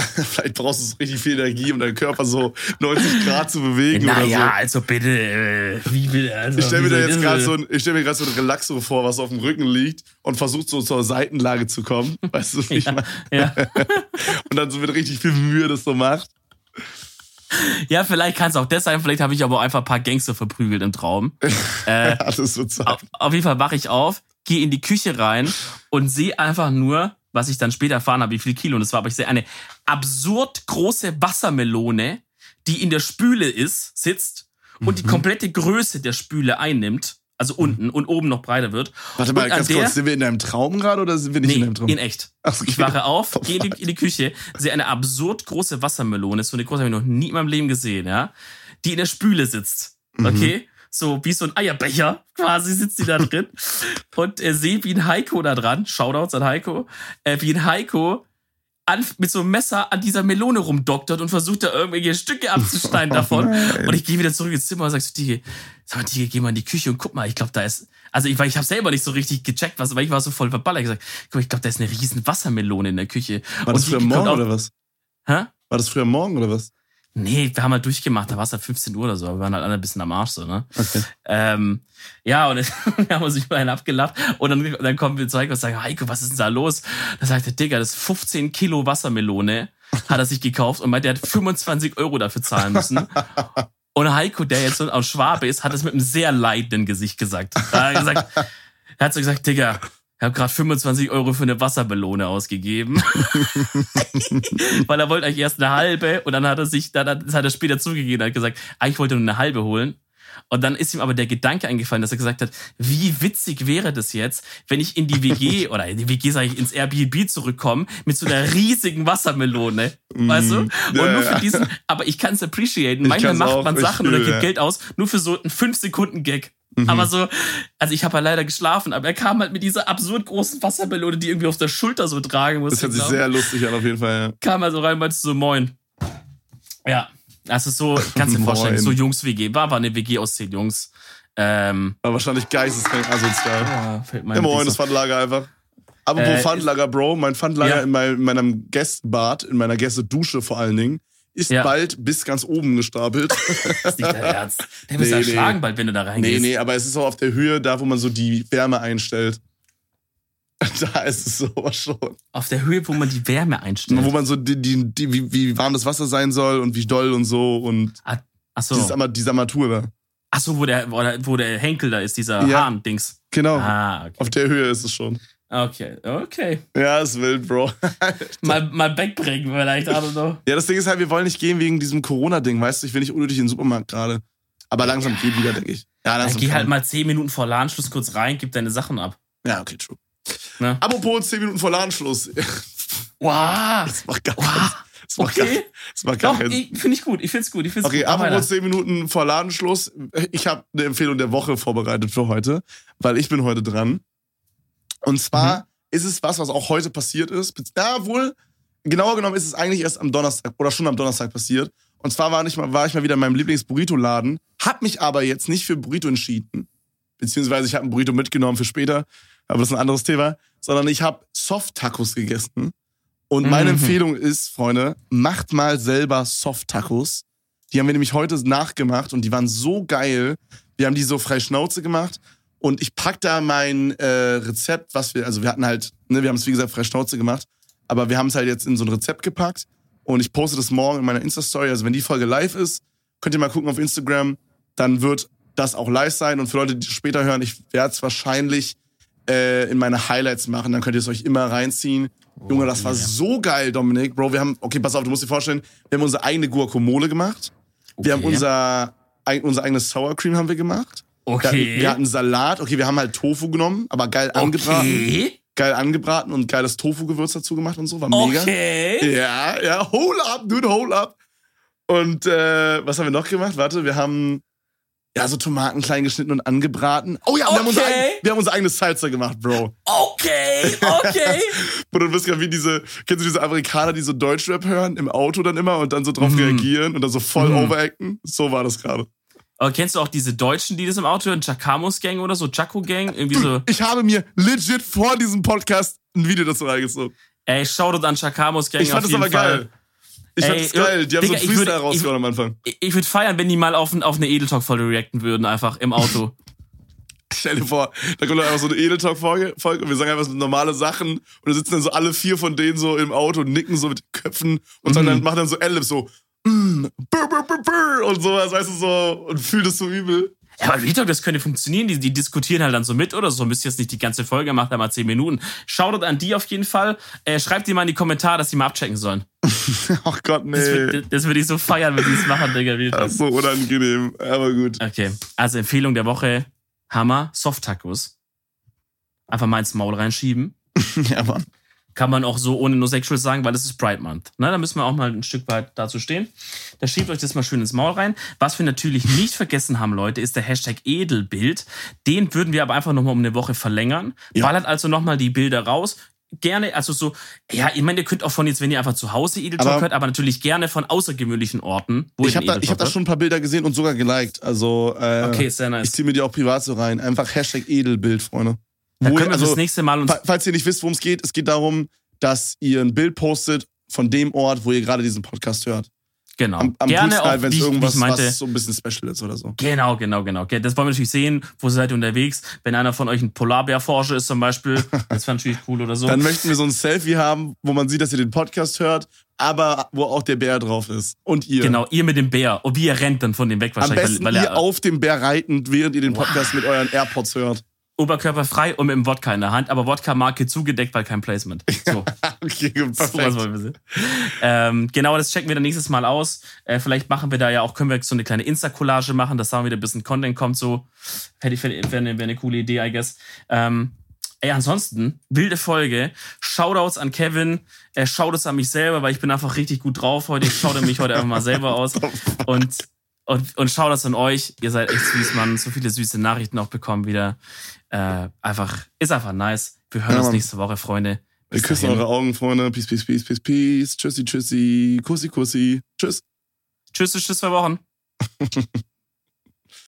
vielleicht brauchst du so richtig viel Energie, um deinen Körper so 90 Grad zu bewegen oder so. Naja, also bitte, äh, wie bitte, also, Ich stelle mir da jetzt das gerade so ein, ich stell mir gerade so ein Relaxo vor, was auf dem Rücken liegt und versucht so zur Seitenlage zu kommen. Weißt du, wie ich meine? Ja. Und dann so mit richtig viel Mühe das so macht. ja, vielleicht kann es auch das sein, vielleicht habe ich aber auch einfach ein paar Gangster verprügelt im Traum. äh, Alles so auf, auf jeden Fall wache ich auf, gehe in die Küche rein und sehe einfach nur, was ich dann später erfahren habe, wie viel Kilo das war, aber ich sehe eine absurd große Wassermelone, die in der Spüle ist, sitzt und die Mhm. komplette Größe der Spüle einnimmt, also unten und oben noch breiter wird. Warte mal, ganz kurz, sind wir in deinem Traum gerade oder sind wir nicht in Nee, deinem Traum? in echt. Ach, okay. Ich wache auf, Oh, gehe in die, in die Küche, sehe eine absurd große Wassermelone, so eine große habe ich noch nie in meinem Leben gesehen, ja, die in der Spüle sitzt. Mhm. So wie so ein Eierbecher, quasi sitzt die da drin. und äh, sehe, wie ein Heiko da dran, Shoutouts an Heiko, äh, wie ein Heiko an, mit so einem Messer an dieser Melone rumdoktert und versucht da irgendwelche Stücke abzuschneiden davon. und ich gehe wieder zurück ins Zimmer und sag so, Digi, sag mal, Digi, geh mal in die Küche und guck mal, ich glaube, da ist, also ich, weil ich habe selber nicht so richtig gecheckt, was, weil ich war so voll verballert. Ich gesagt, guck mal, ich glaube, da ist eine riesen Wassermelone in der Küche. War das Und früher morgen auch- oder was? Hä? War das früher morgen oder was? Nee, wir haben halt durchgemacht, da war es halt 15 Uhr oder so, aber wir waren halt alle ein bisschen am Arsch so, ne? Okay. Ähm, ja, und dann haben wir uns über einen abgelacht und dann, dann kommen wir zu Heiko und sagen, Heiko, was ist denn da los? Da sagt der Digga, das ist 15 Kilo Wassermelone, hat er sich gekauft und meint, der hat 25 Euro dafür zahlen müssen. Und Heiko, der jetzt so aus Schwabe ist, hat es mit einem sehr leidenden Gesicht gesagt. Da hat er gesagt, er hat so gesagt, Digga, ich habe gerade 25 Euro für eine Wassermelone ausgegeben. Weil er wollte eigentlich erst eine halbe und dann hat er sich, dann hat, hat er später zugegeben, hat gesagt, eigentlich wollte er nur eine halbe holen. Und dann ist ihm aber der Gedanke eingefallen, dass er gesagt hat, wie witzig wäre das jetzt, wenn ich in die WG oder in die WG sage ich ins Airbnb zurückkomme mit so einer riesigen Wassermelone, weißt du? Und Mm. Nur für diesen, aber ich kann es appreciaten. Manchmal macht man Sachen oder gibt. Geld aus, nur für so einen 5 Sekunden Gag. Mhm. Aber so, also ich habe ja leider geschlafen, aber er kam halt mit dieser absurd großen Wassermelone, die irgendwie auf der Schulter so tragen musste. Das hört sich sehr lustig an, auf jeden Fall. Ja. kam also rein und meinte so, moin. Ja, also so, kannst du dir vorstellen, so Jungs-WG, war, war eine WG aus zehn Jungs. Ähm, Aber wahrscheinlich geisteskrank asozial. ja, fällt mir Ja, moin, das. Pfandlager einfach. Apropos Äh, Pfandlager, Bro, mein Pfandlager Ja. in, mein, in meinem Gästebad, in meiner Gästedusche vor allen Dingen, ist Ja. bald bis ganz oben gestapelt. Das ist nicht dein Ernst. Der muss Nee, ja nee. schlagen bald, wenn du da reingehst. nee, nee, aber es ist auch auf der Höhe, da wo man so die Wärme einstellt. Da ist es sowas schon. Auf der Höhe, wo man die Wärme einstellt. Wo man so die, die, die, wie, wie warm das Wasser sein soll und wie doll und so und Ach dieses, so. Ama- diese Armatur. Ach so, wo der, wo der, wo der Henkel da ist, dieser Ja. Hahn-Dings. Genau. Ah, okay. Auf der Höhe ist es schon. Okay, okay. Ja, ist wild, Bro. Mal, mal wegbringen vielleicht, I don't know. Ja, das Ding ist halt, wir wollen nicht gehen wegen diesem Corona-Ding, weißt du? Ich will nicht unnötig in den Supermarkt gerade. Aber langsam geht wieder, denke ich. Ja, langsam. geh halt mal zehn Minuten vor Ladenschluss kurz rein, gib deine Sachen ab. Ja, okay, true. Ne? Apropos 10 Minuten vor Ladenschluss. Wow. Das macht gar, Wow. das macht gar, Okay. das macht gar Doch, finde ich gut. Ich finde es gut. Ich find's Okay, gut. Apropos weiter. 10 Minuten vor Ladenschluss. Ich habe eine Empfehlung der Woche vorbereitet für heute, weil ich bin heute dran. Und zwar Mhm. ist es was, was auch heute passiert ist. Ja, wohl, genauer genommen ist es eigentlich erst am Donnerstag oder schon am Donnerstag passiert. Und zwar war, nicht mal, war ich mal wieder in meinem Lieblings-Burrito-Laden, hab mich aber jetzt nicht für Burrito entschieden. Beziehungsweise ich habe ein Burrito mitgenommen für später, aber das ist ein anderes Thema. Sondern ich habe Soft-Tacos gegessen. Und meine Mhm. Empfehlung ist, Freunde, macht mal selber Soft-Tacos. Die haben wir nämlich heute nachgemacht und die waren so geil. Wir haben die so frei Schnauze gemacht und ich pack da mein äh, Rezept, was wir, also wir hatten halt, ne, wir haben es wie gesagt frei Schnauze gemacht, aber wir haben es halt jetzt in so ein Rezept gepackt und ich poste das morgen in meiner Insta-Story. Also wenn die Folge live ist, könnt ihr mal gucken auf Instagram, dann wird das auch live sein und für Leute, die später hören, ich werde es wahrscheinlich äh, in meine Highlights machen, dann könnt ihr es euch immer reinziehen. Junge, das war Oh, ja. so geil, Dominik. Bro, wir haben, okay, pass auf, du musst dir vorstellen, wir haben unsere eigene Guacamole gemacht. Wir haben Okay. unser, eig- unser eigenes Sour Cream haben wir gemacht. Wir hatten, Okay. wir hatten Salat. Okay, wir haben halt Tofu genommen, aber geil angebraten. Okay. Geil angebraten und geiles Tofu-Gewürz dazu gemacht und so. War mega. Okay. Ja, ja, hold up, dude, hold up. Und äh, was haben wir noch gemacht? Warte, wir haben ja so Tomaten klein geschnitten und angebraten. Oh ja, wir, haben, unser, Okay. wir haben unser eigenes Salsa gemacht, Bro. Okay. Okay. Und du bist ja wie diese, kennst du diese Amerikaner, die so Deutschrap hören im Auto dann immer und dann so drauf Mhm. reagieren und dann so voll Mhm. overacten? So war das gerade. Aber kennst du auch diese Deutschen, die das im Auto hören? Chakamos Gang oder so? Chaco Gang? Irgendwie so. Ich habe mir legit vor diesem Podcast ein Video dazu reingezogen. Ey, Shoutout an Chakamos Gang Ich fand auf jeden aber Fall. geil. Ich Ey, fand es geil. Die haben Digga, so einen Freestyle rausgehauen am Anfang. Ich, ich würde feiern, wenn die mal auf, auf eine Edel Talk-Folge reacten würden, einfach im Auto. Stell dir vor, da kommt dann einfach so eine Edel Talk-Folge Folge und wir sagen einfach so normale Sachen und da sitzen dann so alle vier von denen so im Auto und nicken so mit Köpfen und Mhm. dann, machen dann so L-Lips so mm, und sowas, weißt du, so und fühlt es so übel. Ja, aber Real Talk, das könnte funktionieren. Die, die diskutieren halt dann so mit oder so. Müsst ihr jetzt nicht die ganze Folge machen, da mal zehn Minuten. Shoutout an die auf jeden Fall. Äh, schreibt die mal in die Kommentare, dass die mal abchecken sollen. Ach Gott, Das, nee. würd- das würde ich so feiern, wenn die es machen, Digga. Real Das ist so unangenehm, aber gut. Okay, also Empfehlung der Woche. Hammer, Soft-Tacos. Einfach mal ins Maul reinschieben. ja, Mann. Kann man auch so ohne No Sexual sagen, weil es ist Pride Month. Ne, da müssen wir auch mal ein Stück weit dazu stehen. Da schiebt euch das mal schön ins Maul rein. Was wir natürlich nicht vergessen haben, Leute, ist der Hashtag Edelbild. Den würden wir aber einfach nochmal um eine Woche verlängern. Ja. Ballert also nochmal die Bilder raus. Gerne, also so, ja, ich meine, ihr könnt auch von jetzt, wenn ihr einfach zu Hause Edel Talk Aber- hört, aber natürlich gerne von außergewöhnlichen Orten. Wo Ich habe da, ich hab da schon ein paar Bilder gesehen und sogar geliked. Also äh, Okay, sehr nice. ich ziehe mir die auch privat so rein. Einfach Hashtag Edelbild, Freunde. Da können wir also, das nächste Mal uns fa- falls ihr nicht wisst, worum es geht, es geht darum, dass ihr ein Bild postet von dem Ort, wo ihr gerade diesen Podcast hört. genau Am, am gerne halt, wenn es ich- irgendwas ich meinte, was so ein bisschen special ist oder so. Genau, genau, genau. Okay, Das wollen wir natürlich sehen. Wo seid ihr unterwegs? Wenn einer von euch ein Polarbärforscher ist zum Beispiel, das wäre natürlich cool oder so. Dann möchten wir so ein Selfie haben, wo man sieht, dass ihr den Podcast hört, aber wo auch der Bär drauf ist. Und ihr. genau, ihr mit dem Bär. Und wie ihr rennt dann von dem weg Am wahrscheinlich, besten weil, weil ihr er auf dem Bär reitend, während ihr den Podcast mit euren AirPods hört. Oberkörperfrei und mit dem Wodka in der Hand, aber Wodka-Marke zugedeckt, weil kein Placement. So. Okay, So was perfekt. wollen wir sehen. Ähm, genau, das checken wir dann nächstes Mal aus. Äh, vielleicht machen wir da ja auch, können wir so eine kleine Insta-Collage machen, dass da wieder ein bisschen Content kommt. So, wäre wär, wär, wär eine coole Idee, I guess. Ähm, ey, ansonsten, wilde Folge. Shoutouts an Kevin, äh, Shoutouts an mich selber, weil ich bin einfach richtig gut drauf heute. Ich schaue mich heute einfach mal selber aus. Und, und, und Shoutouts an euch. Ihr seid echt süß, Mann. So viele süße Nachrichten auch bekommen wieder. Äh, einfach, ist einfach nice. Wir hören Ja, uns nächste Woche, Freunde. Wir küssen dahin. eure Augen, Freunde. Peace, peace, peace, peace, peace. Tschüssi, tschüssi. Kussi, kussi. Tschüss. Tschüss, bis zwei Wochen.